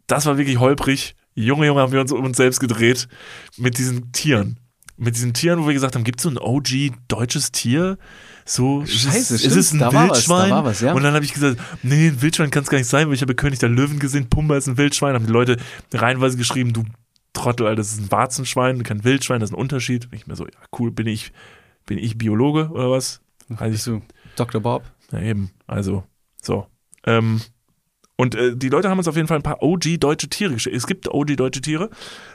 Das war wirklich holprig. Junge, Junge, haben wir uns um uns selbst gedreht mit diesen Tieren. Mit diesen Tieren, wo wir gesagt haben, gibt es so ein OG deutsches Tier? So, Scheiße, ist, es- ist es ein da war was, Wildschwein? da war was, ja. Und dann habe ich gesagt, nee, ein Wildschwein kann es gar nicht sein, weil ich habe König der Löwen gesehen, Pumba ist ein Wildschwein, haben die Leute reihenweise geschrieben, du Trottel, Alter, das ist ein Warzenschwein, kein Wildschwein, das ist ein Unterschied. Und ich mir so, ja, cool, bin ich, bin ich Biologe oder was? Ich Bist du Dr. Bob? ja, eben. Also, so. Ähm, und äh, die Leute haben uns auf jeden Fall ein paar OG deutsche Tiere geschickt. Es gibt OG deutsche Tiere.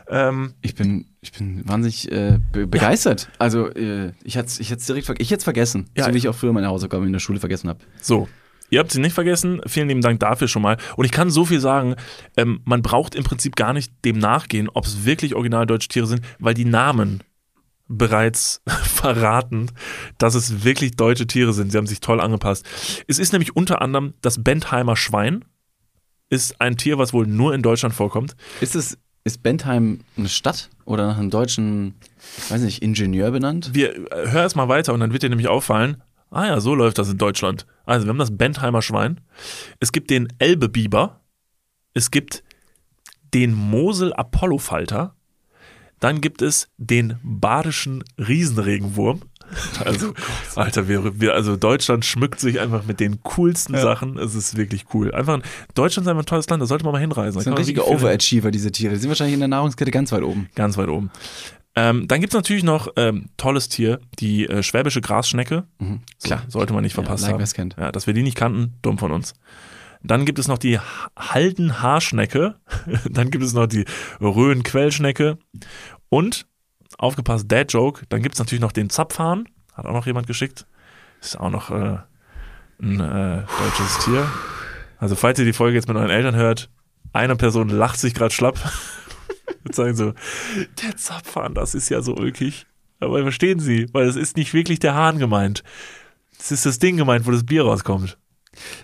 Ähm, Ich bin, ich bin wahnsinnig äh, be begeistert. Also äh, ich hätte ich hätt's direkt ver ich hätte vergessen. Ja, so wie ich auch früher meine Hausaufgaben in der Schule vergessen habe. so. Ihr habt sie nicht vergessen. Vielen lieben Dank dafür schon mal. Und ich kann so viel sagen, ähm, man braucht im Prinzip gar nicht dem nachgehen, ob es wirklich original deutsche Tiere sind, weil die Namen bereits verraten, dass es wirklich deutsche Tiere sind. Sie haben sich toll angepasst. Es ist nämlich unter anderem das Bentheimer Schwein. Ist ein Tier, was wohl nur in Deutschland vorkommt. Ist es ist Bentheim eine Stadt oder nach einem deutschen, ich weiß nicht, Ingenieur benannt? wir äh, hör erst mal weiter und dann wird dir nämlich auffallen, ah ja, so läuft das in Deutschland. Also wir haben das Bentheimer Schwein, es gibt den Elbe-Biber, es gibt den Mosel-Apollo-Falter, dann gibt es den badischen Riesenregenwurm. Also, Alter, wir, wir, also Deutschland schmückt sich einfach mit den coolsten Sachen. Es ist wirklich cool. Einfach, Deutschland ist einfach ein tolles Land, da sollte man mal hinreisen. Da Das sind richtige Overachiever, diese Tiere. Die sind wahrscheinlich in der Nahrungskette ganz weit oben. Ganz weit oben. Ähm, dann gibt es natürlich noch ähm, tolles Tier, die äh, schwäbische Grasschnecke. Mhm. So, Klar. sollte man nicht verpasst like haben. kennt. Ja, dass wir die nicht kannten, dumm von uns. Dann gibt es noch die Ha- Halden-Haarschnecke. dann gibt es noch die Röhn-Quellschnecke. Und, aufgepasst, Dad-Joke, dann gibt es natürlich noch den Zapfhahn. Hat auch noch jemand geschickt. Ist auch noch äh, ein äh, deutsches Tier. Also, falls ihr die Folge jetzt mit euren Eltern hört, eine Person lacht sich gerade schlapp. und sagen so, der Zapfhahn, das ist ja so ulkig. Aber verstehen Sie, weil es ist nicht wirklich der Hahn gemeint. Es ist das Ding gemeint, wo das Bier rauskommt.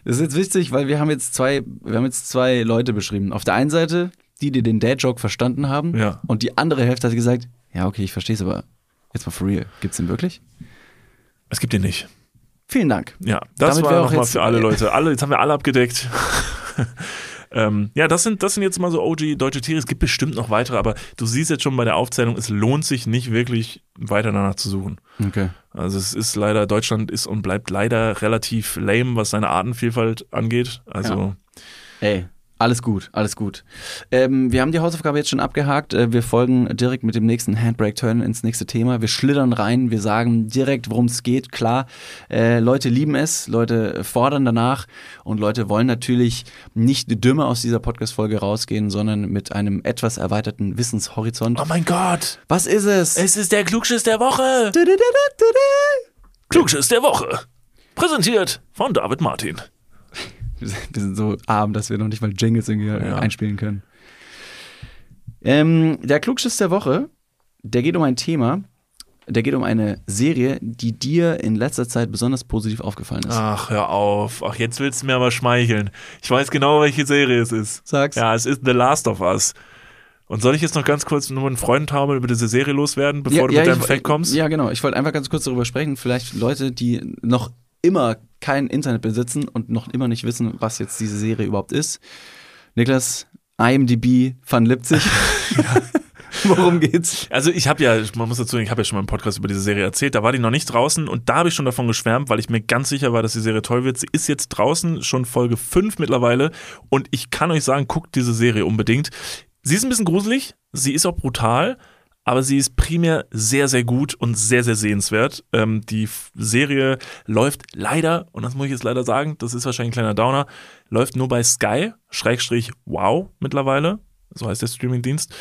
Das ist jetzt witzig, weil wir haben jetzt zwei, wir haben jetzt zwei Leute beschrieben. Auf der einen Seite die, die den Dad-Joke verstanden haben. Ja. Und die andere Hälfte hat gesagt, ja, okay, ich verstehe es, aber jetzt mal for real. Gibt's den wirklich? Es gibt den nicht. Vielen Dank. Ja, das Damit war nochmal für alle Leute. Alle, jetzt haben wir alle abgedeckt. ähm, ja, das sind, das sind jetzt mal so OG deutsche Tiere. Es gibt bestimmt noch weitere, aber du siehst jetzt schon bei der Aufzählung, es lohnt sich nicht wirklich weiter danach zu suchen. Okay. Also es ist leider, Deutschland ist und bleibt leider relativ lame, was seine Artenvielfalt angeht. Also Ey, alles gut, alles gut. Ähm, wir haben die Hausaufgabe jetzt schon abgehakt. Äh, wir folgen direkt mit dem nächsten Handbrake-Turn ins nächste Thema. Wir schlittern rein, wir sagen direkt, worum es geht. Klar, äh, Leute lieben es, Leute fordern danach und Leute wollen natürlich nicht dümmer aus dieser Podcast-Folge rausgehen, sondern mit einem etwas erweiterten Wissenshorizont. Oh mein Gott, Was ist es? es ist der Klugschiss der Woche. Klugschiss der Woche. Präsentiert von David Martin. Wir sind- wir sind so arm, dass wir noch nicht mal Jingles irgendwie Ja. einspielen können. Ähm, der Klugschiss der Woche, der geht um ein Thema, der geht um eine Serie, die dir in letzter Zeit besonders positiv aufgefallen ist. Ach, hör auf. Ach, jetzt willst du mir aber schmeicheln. Ich weiß genau, welche Serie es ist. Sag's. Ja, es ist The Last of Us. Und soll ich jetzt noch ganz kurz nur einen Freudentaumel über diese Serie loswerden, bevor du mit deinem ich- Fact kommst? Ja, genau. Ich wollte einfach ganz kurz darüber sprechen. Vielleicht Leute, die noch immer kein Internet besitzen und noch immer nicht wissen, was jetzt diese Serie überhaupt ist. Niklas, IMDb von Lipzig. Worum geht's? Also ich habe ja, man muss dazu sagen, ich habe ja schon mal im Podcast über diese Serie erzählt, da war die noch nicht draußen und da habe ich schon davon geschwärmt, weil ich mir ganz sicher war, dass die Serie toll wird. Sie ist jetzt draußen, schon Folge 5 mittlerweile und ich kann euch sagen, guckt diese Serie unbedingt. Sie ist ein bisschen gruselig, sie ist auch brutal, aber sie ist primär sehr, sehr gut und sehr, sehr sehenswert. Ähm, die Serie läuft leider, und das muss ich jetzt leider sagen, das ist wahrscheinlich ein kleiner Downer, läuft nur bei Sky, Schrägstrich Wow mittlerweile. So heißt der Streamingdienst.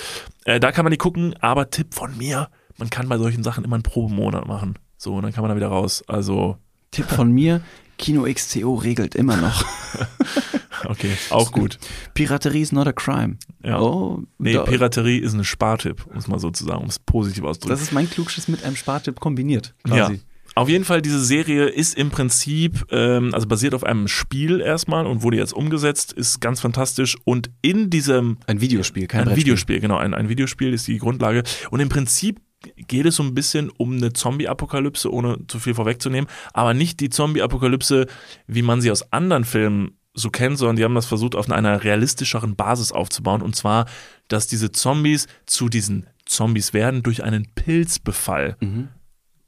Äh, da kann man die gucken, aber Tipp von mir, man kann bei solchen Sachen immer einen Probemonat machen. So, und dann kann man da wieder raus. Also, Tipp von mir, Kino XTO regelt immer noch. okay, auch gut. Piraterie is not a crime. Ja. Oh, Nee, da- Piraterie ist ein Spartipp, um es mal so zu sagen, um es positiv auszudrücken. das ist mein Klugschiss mit einem Spartipp kombiniert. Ja. Quasi. Auf jeden Fall, diese Serie ist im Prinzip, ähm, also basiert auf einem Spiel erstmal und wurde jetzt umgesetzt, ist ganz fantastisch. Und in diesem Ein Videospiel, kein ein. Videospiel, genau, ein, ein Videospiel ist die Grundlage. Und im Prinzip geht es so ein bisschen um eine Zombie-Apokalypse, ohne zu viel vorwegzunehmen, aber nicht die Zombie-Apokalypse, wie man sie aus anderen Filmen so kennt, sondern die haben das versucht, auf einer realistischeren Basis aufzubauen. Und zwar, dass diese Zombies zu diesen Zombies werden durch einen Pilzbefall. Mhm.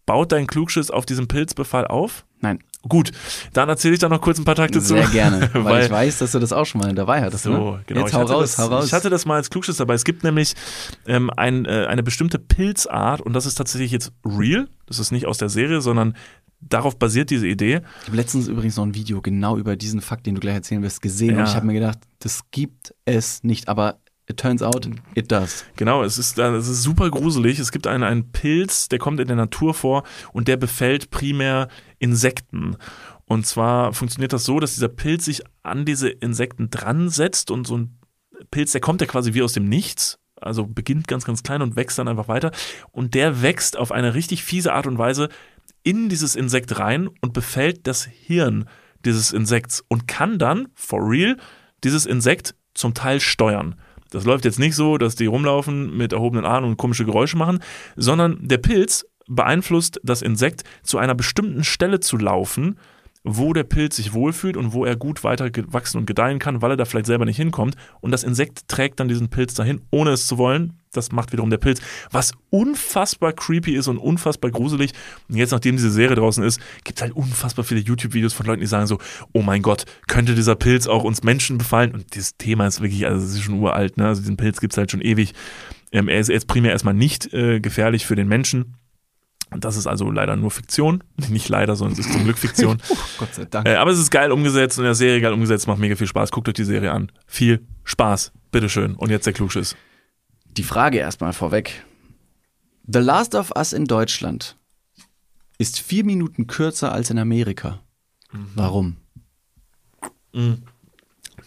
Baut dein Klugschiss auf diesem Pilzbefall auf? Nein, Gut, dann erzähle ich da noch kurz ein paar Takte zu. sehr gerne, weil, Weil- ich weiß, dass du das auch schon mal dabei hattest. So, ne? genau. Jetzt ich hau hatte raus, das, hau raus. Ich hatte das mal als Klugschiss dabei. Es gibt nämlich ähm, ein, äh, eine bestimmte Pilzart und das ist tatsächlich jetzt real. Das ist nicht aus der Serie, sondern darauf basiert diese Idee. Ich habe letztens übrigens noch ein Video genau über diesen Fakt, den du gleich erzählen wirst, gesehen Ja. und ich habe mir gedacht, das gibt es nicht, aber it turns out, it does. Genau, es ist, äh, es ist super gruselig. Es gibt einen, einen Pilz, der kommt in der Natur vor und der befällt primär Insekten. Und zwar funktioniert das so, dass dieser Pilz sich an diese Insekten dran setzt und so ein Pilz, der kommt ja quasi wie aus dem Nichts. Also beginnt ganz, ganz klein und wächst dann einfach weiter. Und der wächst auf eine richtig fiese Art und Weise in dieses Insekt rein und befällt das Hirn dieses Insekts und kann dann, for real, dieses Insekt zum Teil steuern. Das läuft jetzt nicht so, dass die rumlaufen mit erhobenen Armen und komische Geräusche machen, sondern der Pilz beeinflusst das Insekt zu einer bestimmten Stelle zu laufen, wo der Pilz sich wohlfühlt und wo er gut weiter wachsen und gedeihen kann, weil er da vielleicht selber nicht hinkommt. Und das Insekt trägt dann diesen Pilz dahin, ohne es zu wollen. Das macht wiederum der Pilz, was unfassbar creepy ist und unfassbar gruselig. Und jetzt, nachdem diese Serie draußen ist, gibt es halt unfassbar viele YouTube-Videos von Leuten, die sagen so, oh mein Gott, könnte dieser Pilz auch uns Menschen befallen? Und dieses Thema ist wirklich, also es ist schon uralt, ne? Also diesen Pilz gibt es halt schon ewig. Ähm, er ist jetzt primär erstmal nicht äh, gefährlich für den Menschen. Das ist also leider nur Fiktion. Nicht leider, sondern es ist zum Glück Fiktion. Gott sei Dank. Äh, aber es ist geil umgesetzt und in der Serie geil umgesetzt, macht mega viel Spaß. Guckt euch die Serie an. Viel Spaß. Bitteschön. Und jetzt der Klugschiss. Die Frage erstmal vorweg. The Last of Us in Deutschland ist vier Minuten kürzer als in Amerika. Mhm. Warum?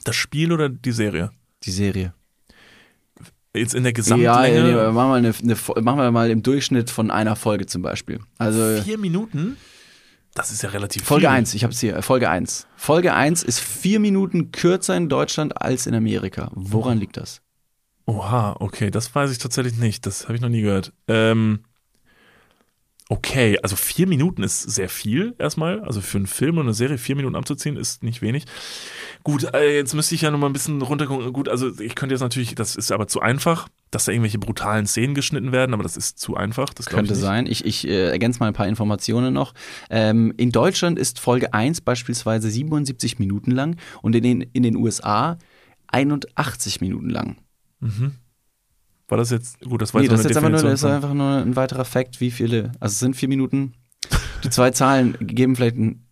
Das Spiel oder die Serie? Die Serie. Jetzt in der Ja, Gesamtlänge. aber machen wir, eine, eine, machen wir mal im Durchschnitt von einer Folge zum Beispiel. Also Vier Minuten? Das ist ja relativ Folge viel. 1, ich habe es hier, Folge 1. Folge 1 ist vier Minuten kürzer in Deutschland als in Amerika. Woran liegt das? Oha, okay, das weiß ich tatsächlich nicht. Das habe ich noch nie gehört. Ähm, okay, also vier Minuten ist sehr viel erstmal. Also für einen Film und eine Serie vier Minuten abzuziehen ist nicht wenig. Gut, äh, jetzt müsste ich ja noch mal ein bisschen runtergucken. Gut, also ich könnte jetzt natürlich, das ist aber zu einfach, dass da irgendwelche brutalen Szenen geschnitten werden, aber das ist zu einfach. Das Könnte ich sein. Ich, ich äh, ergänze mal ein paar Informationen noch. Ähm, in Deutschland ist Folge 1 beispielsweise 77 Minuten lang und in den, in den USA 81 Minuten lang. War das jetzt, gut, das war Nee, jetzt das ist so jetzt einfach nur, das ist einfach nur ein weiterer Fakt, wie viele. Also es sind vier Minuten. Die zwei Zahlen geben vielleicht ein,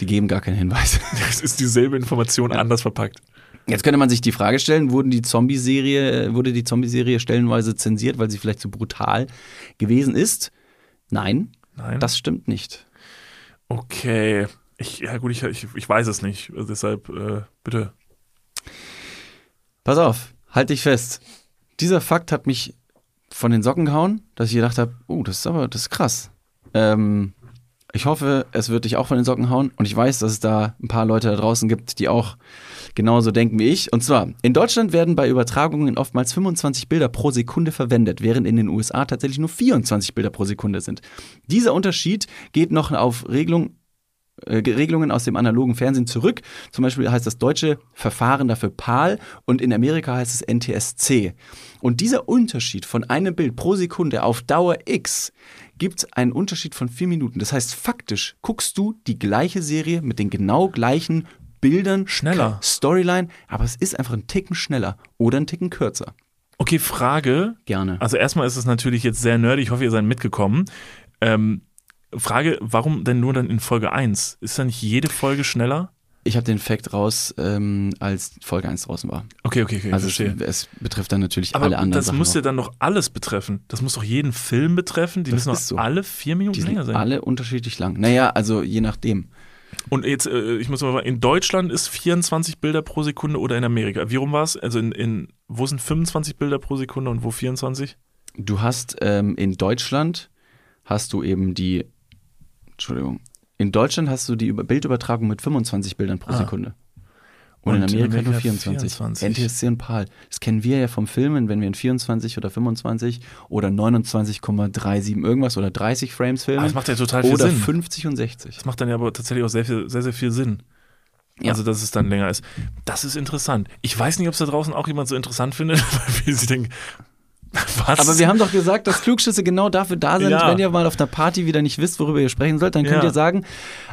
die geben gar keinen Hinweis. Es ist dieselbe Information anders verpackt. Jetzt könnte man sich die Frage stellen, wurden die Zombie-Serie, wurde die Zombie-Serie stellenweise zensiert, weil sie vielleicht zu brutal gewesen ist? Nein, Nein. das stimmt nicht. okay. Ich, ja gut, ich, ich, ich weiß es nicht. Also deshalb, äh, bitte. Pass auf, halt dich fest. Dieser Fakt hat mich von den Socken gehauen, dass ich gedacht habe, oh, das ist aber, das ist krass. Ähm, ich hoffe, es wird dich auch von den Socken hauen und ich weiß, dass es da ein paar Leute da draußen gibt, die auch genauso denken wie ich. Und zwar, in Deutschland werden bei Übertragungen oftmals 25 Bilder pro Sekunde verwendet, während in den USA tatsächlich nur 24 Bilder pro Sekunde sind. Dieser Unterschied geht noch auf Regelung Regelungen aus dem analogen Fernsehen zurück. Zum Beispiel heißt das deutsche Verfahren dafür PAL und in Amerika heißt es NTSC. Und dieser Unterschied von einem Bild pro Sekunde auf Dauer X gibt einen Unterschied von vier Minuten. Das heißt, faktisch guckst du die gleiche Serie mit den genau gleichen Bildern, Schneller. Storyline, aber es ist einfach ein Ticken schneller oder ein Ticken kürzer. Okay, Frage. Gerne. Also erstmal ist es natürlich jetzt sehr nerdy. Ich hoffe, ihr seid mitgekommen. Ähm, Frage, warum denn nur dann in Folge 1? Ist da nicht jede Folge schneller? Ich habe den Fact raus, ähm, als Folge 1 draußen war. Okay, okay, okay, Also es, es betrifft dann natürlich Aber alle anderen das Sachen. muss auch. ja dann doch alles betreffen. Das muss doch jeden Film betreffen. Die Das müssen doch so. alle vier Minuten Die länger sein. alle unterschiedlich lang. Naja, also je nachdem. Und jetzt, äh, ich muss mal fragen, in Deutschland ist 24 Bilder pro Sekunde oder in Amerika? Wie rum war es? Also in, in, wo sind 25 Bilder pro Sekunde und wo 24? Du hast ähm, in Deutschland hast du eben die, Entschuldigung, in Deutschland hast du die Über Bildübertragung mit 25 Bildern pro Ah. Sekunde. Und, in Und in Amerika, nur Amerika 24. 24. NTSC und PAL. Das kennen wir ja vom Filmen, wenn wir in 24 oder 25 oder 29,37 irgendwas oder 30 Frames filmen. Ah, das macht ja total viel oder Sinn. 50 und 60. Das macht dann ja aber tatsächlich auch sehr, viel, sehr, sehr viel Sinn. Ja. Also, dass es dann länger ist. Das ist interessant. Ich weiß nicht, ob es da draußen auch jemand so interessant findet, weil sie denken, Was? Aber wir haben doch gesagt, dass Klugschüsse genau dafür da sind, Ja. wenn ihr mal auf einer Party wieder nicht wisst, worüber ihr sprechen sollt, dann könnt Ja. ihr sagen,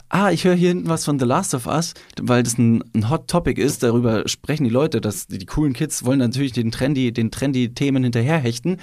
ah, ich höre hier hinten was von The Last of Us, weil das ein, ein Hot Topic ist, darüber sprechen die Leute, dass die, die coolen Kids wollen natürlich den trendy, den trendy Themen hinterherhechten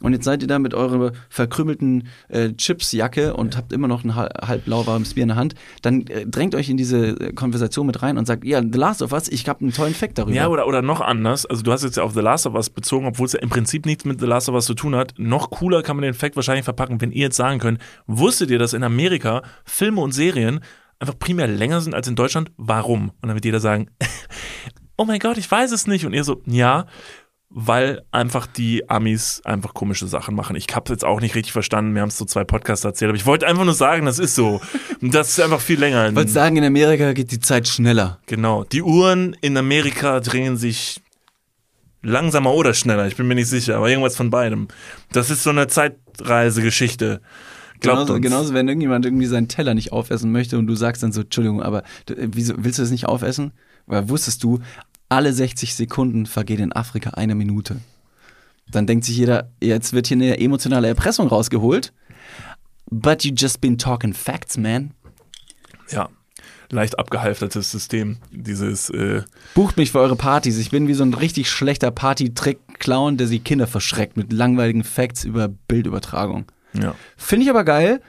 und jetzt seid ihr da mit eurer verkrümmelten äh, Chipsjacke und habt immer noch ein hal- halb lauwarmes Bier in der Hand, dann äh, drängt euch in diese äh, Konversation mit rein und sagt, ja, The Last of Us, ich habe einen tollen Fact darüber. Ja, oder, oder noch anders. Also, du hast jetzt ja auf The Last of Us bezogen, obwohl es ja im Prinzip nichts mit The Last of Us zu tun hat. Noch cooler kann man den Fact wahrscheinlich verpacken, wenn ihr jetzt sagen könnt, wusstet ihr, dass in Amerika Filme und Serien einfach primär länger sind als in Deutschland? Warum? Und dann wird jeder sagen, oh mein Gott, ich weiß es nicht. Und ihr so, ja, weil einfach die Amis einfach komische Sachen machen. Ich hab's jetzt auch nicht richtig verstanden. Wir haben es so zwei Podcasts erzählt, aber ich wollte einfach nur sagen, das ist so. Das ist einfach viel länger. Ich wollte sagen, in Amerika geht die Zeit schneller. Genau. Die Uhren in Amerika drehen sich langsamer oder schneller, ich bin mir nicht sicher, aber irgendwas von beidem. Das ist so eine Zeitreisegeschichte. Glaubt Genauso, uns. genauso, wenn irgendjemand irgendwie seinen Teller nicht aufessen möchte und du sagst dann so, Entschuldigung, aber äh, wieso willst du das nicht aufessen? Weil wusstest du, alle 60 Sekunden vergeht in Afrika eine Minute. Dann denkt sich jeder, jetzt wird hier eine emotionale Erpressung rausgeholt. But you just been talking facts, man. Ja. Leicht abgehalftertes System. Dieses, äh, Bucht mich für eure Partys. Ich bin wie so ein richtig schlechter Party-Trick-Clown, der sie Kinder verschreckt mit langweiligen Facts über Bildübertragung. Ja. Finde ich aber geil.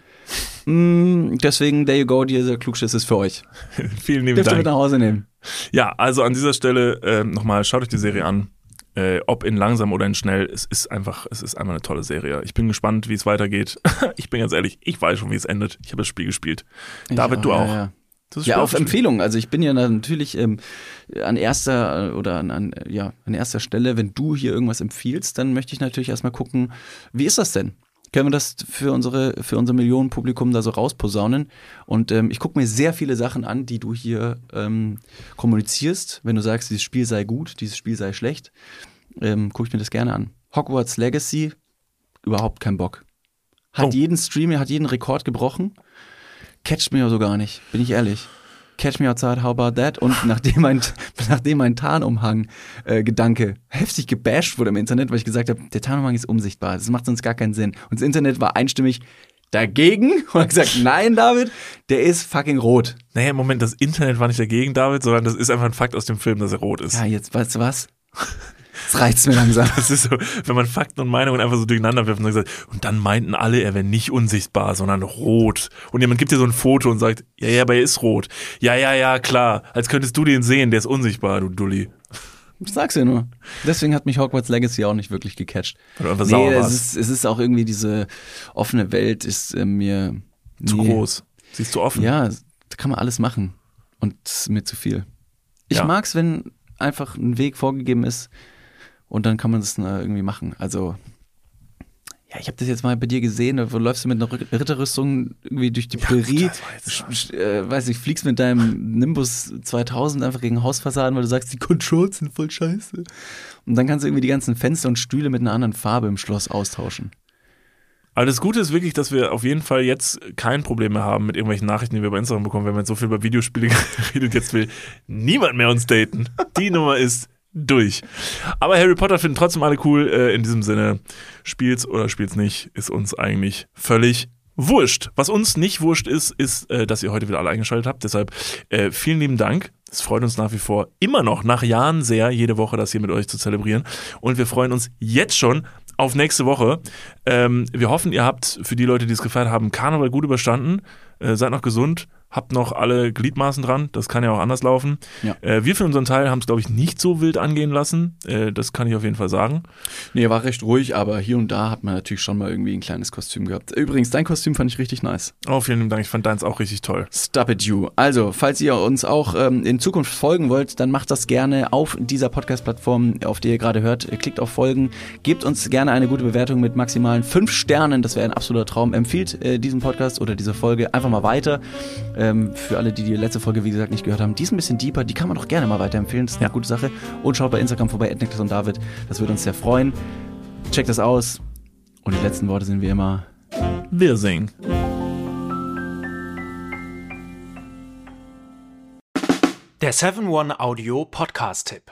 Mm, deswegen, there you go, dieser Klugschiss ist für euch. Vielen lieben Dürft ihr mit Dank. nach Hause nehmen. Ja, also an dieser Stelle äh, nochmal, schaut euch die Serie an. Äh, ob in langsam oder in schnell, es ist einfach, es ist einfach eine tolle Serie. Ich bin gespannt, wie es weitergeht. ich bin ganz ehrlich, ich weiß schon, wie es endet. Ich habe das Spiel gespielt. David, Ja, du ja, auch. Ja, Das ja Spiel auf? Empfehlung. Also ich bin ja natürlich ähm, an erster äh, oder an, an, ja, an erster Stelle, wenn du hier irgendwas empfiehlst, dann möchte ich natürlich erstmal gucken, wie ist das denn? Können wir das für unsere, für unser Millionenpublikum da so rausposaunen? Und ähm, ich gucke mir sehr viele Sachen an, die du hier ähm, kommunizierst. Wenn du sagst, dieses Spiel sei gut, dieses Spiel sei schlecht, ähm, gucke ich mir das gerne an. Hogwarts Legacy, überhaupt kein Bock. Hat Oh. jeden Stream, hat jeden Rekord gebrochen. Catcht mir so gar nicht, bin ich ehrlich. Catch Me Outside, how about that? Und nachdem mein, nachdem mein Tarnumhang-Gedanke heftig gebasht wurde im Internet, weil ich gesagt habe, der Tarnumhang ist unsichtbar, das macht sonst gar keinen Sinn. Und das Internet war einstimmig dagegen und hat gesagt, nein, David, der ist fucking rot. Naja, im Moment, das Internet war nicht dagegen, David, sondern das ist einfach ein Fakt aus dem Film, dass er rot ist. Ja, jetzt, weißt du was? Jetzt reicht's mir langsam. Das ist so, wenn man Fakten und Meinungen einfach so durcheinander wirft und sagt, und dann meinten alle, er wäre nicht unsichtbar, sondern rot. Und jemand gibt dir so ein Foto und sagt, ja, ja, aber er ist rot. Ja, ja, ja, klar. Als könntest du den sehen, der ist unsichtbar, du Dulli. Ich sag's ja nur. Deswegen hat mich Hogwarts Legacy auch nicht wirklich gecatcht. Weil du einfach sauer Nee, es ist, es ist auch irgendwie diese offene Welt ist äh, mir Zu nee. groß. Siehst du offen? Ja, da kann man alles machen. Und ist mir zu viel. Ich Ja. mag's, wenn einfach ein Weg vorgegeben ist und dann kann man das äh, irgendwie machen. Also, ja, ich habe das jetzt mal bei dir gesehen, da läufst du mit einer Rü- Ritterrüstung irgendwie durch die Prärie, sch- äh, weiß ich, fliegst mit deinem Nimbus 2000 einfach gegen Hausfassaden, weil du sagst, die Controls sind voll scheiße. Und dann kannst du irgendwie die ganzen Fenster und Stühle mit einer anderen Farbe im Schloss austauschen. Aber das Gute ist wirklich, dass wir auf jeden Fall jetzt kein Problem mehr haben mit irgendwelchen Nachrichten, die wir bei Instagram bekommen. Wir haben jetzt so viel über Videospiele geredet, jetzt will niemand mehr uns daten. Die Nummer ist durch. Aber Harry Potter finden trotzdem alle cool. Äh, in diesem Sinne, spielt's oder spielt's nicht, ist uns eigentlich völlig wurscht. Was uns nicht wurscht ist, ist, äh, dass ihr heute wieder alle eingeschaltet habt. Deshalb äh, vielen lieben Dank. Es freut uns nach wie vor immer noch, nach Jahren sehr, jede Woche das hier mit euch zu zelebrieren. Und wir freuen uns jetzt schon auf nächste Woche. Ähm, wir hoffen, ihr habt für die Leute, die es gefeiert haben, Karneval gut überstanden. Äh, seid noch gesund. Habt noch alle Gliedmaßen dran. Das kann ja auch anders laufen. Ja. Äh, wir für unseren Teil haben es, glaube ich, nicht so wild angehen lassen. Äh, das kann ich auf jeden Fall sagen. Nee, war recht ruhig, aber hier und da hat man natürlich schon mal irgendwie ein kleines Kostüm gehabt. Übrigens, dein Kostüm fand ich richtig nice. Oh, vielen Dank. Ich fand deins auch richtig toll. Stop it you. Also, falls ihr uns auch ähm, in Zukunft folgen wollt, dann macht das gerne auf dieser Podcast-Plattform, auf der ihr gerade hört. Klickt auf Folgen, gebt uns gerne eine gute Bewertung mit maximalen fünf Sternen. Das wäre ein absoluter Traum. Empfiehlt äh, diesen Podcast oder diese Folge einfach mal weiter. Ähm, für alle, die die letzte Folge, wie gesagt, nicht gehört haben, die ist ein bisschen deeper. Die kann man doch gerne mal weiterempfehlen. Das ist eine Ja. gute Sache. Und schaut bei Instagram vorbei, und David. Das würde uns sehr freuen. Checkt das aus. Und die letzten Worte sind wie immer. Wir singen. Der 7-One Audio Podcast-Tipp.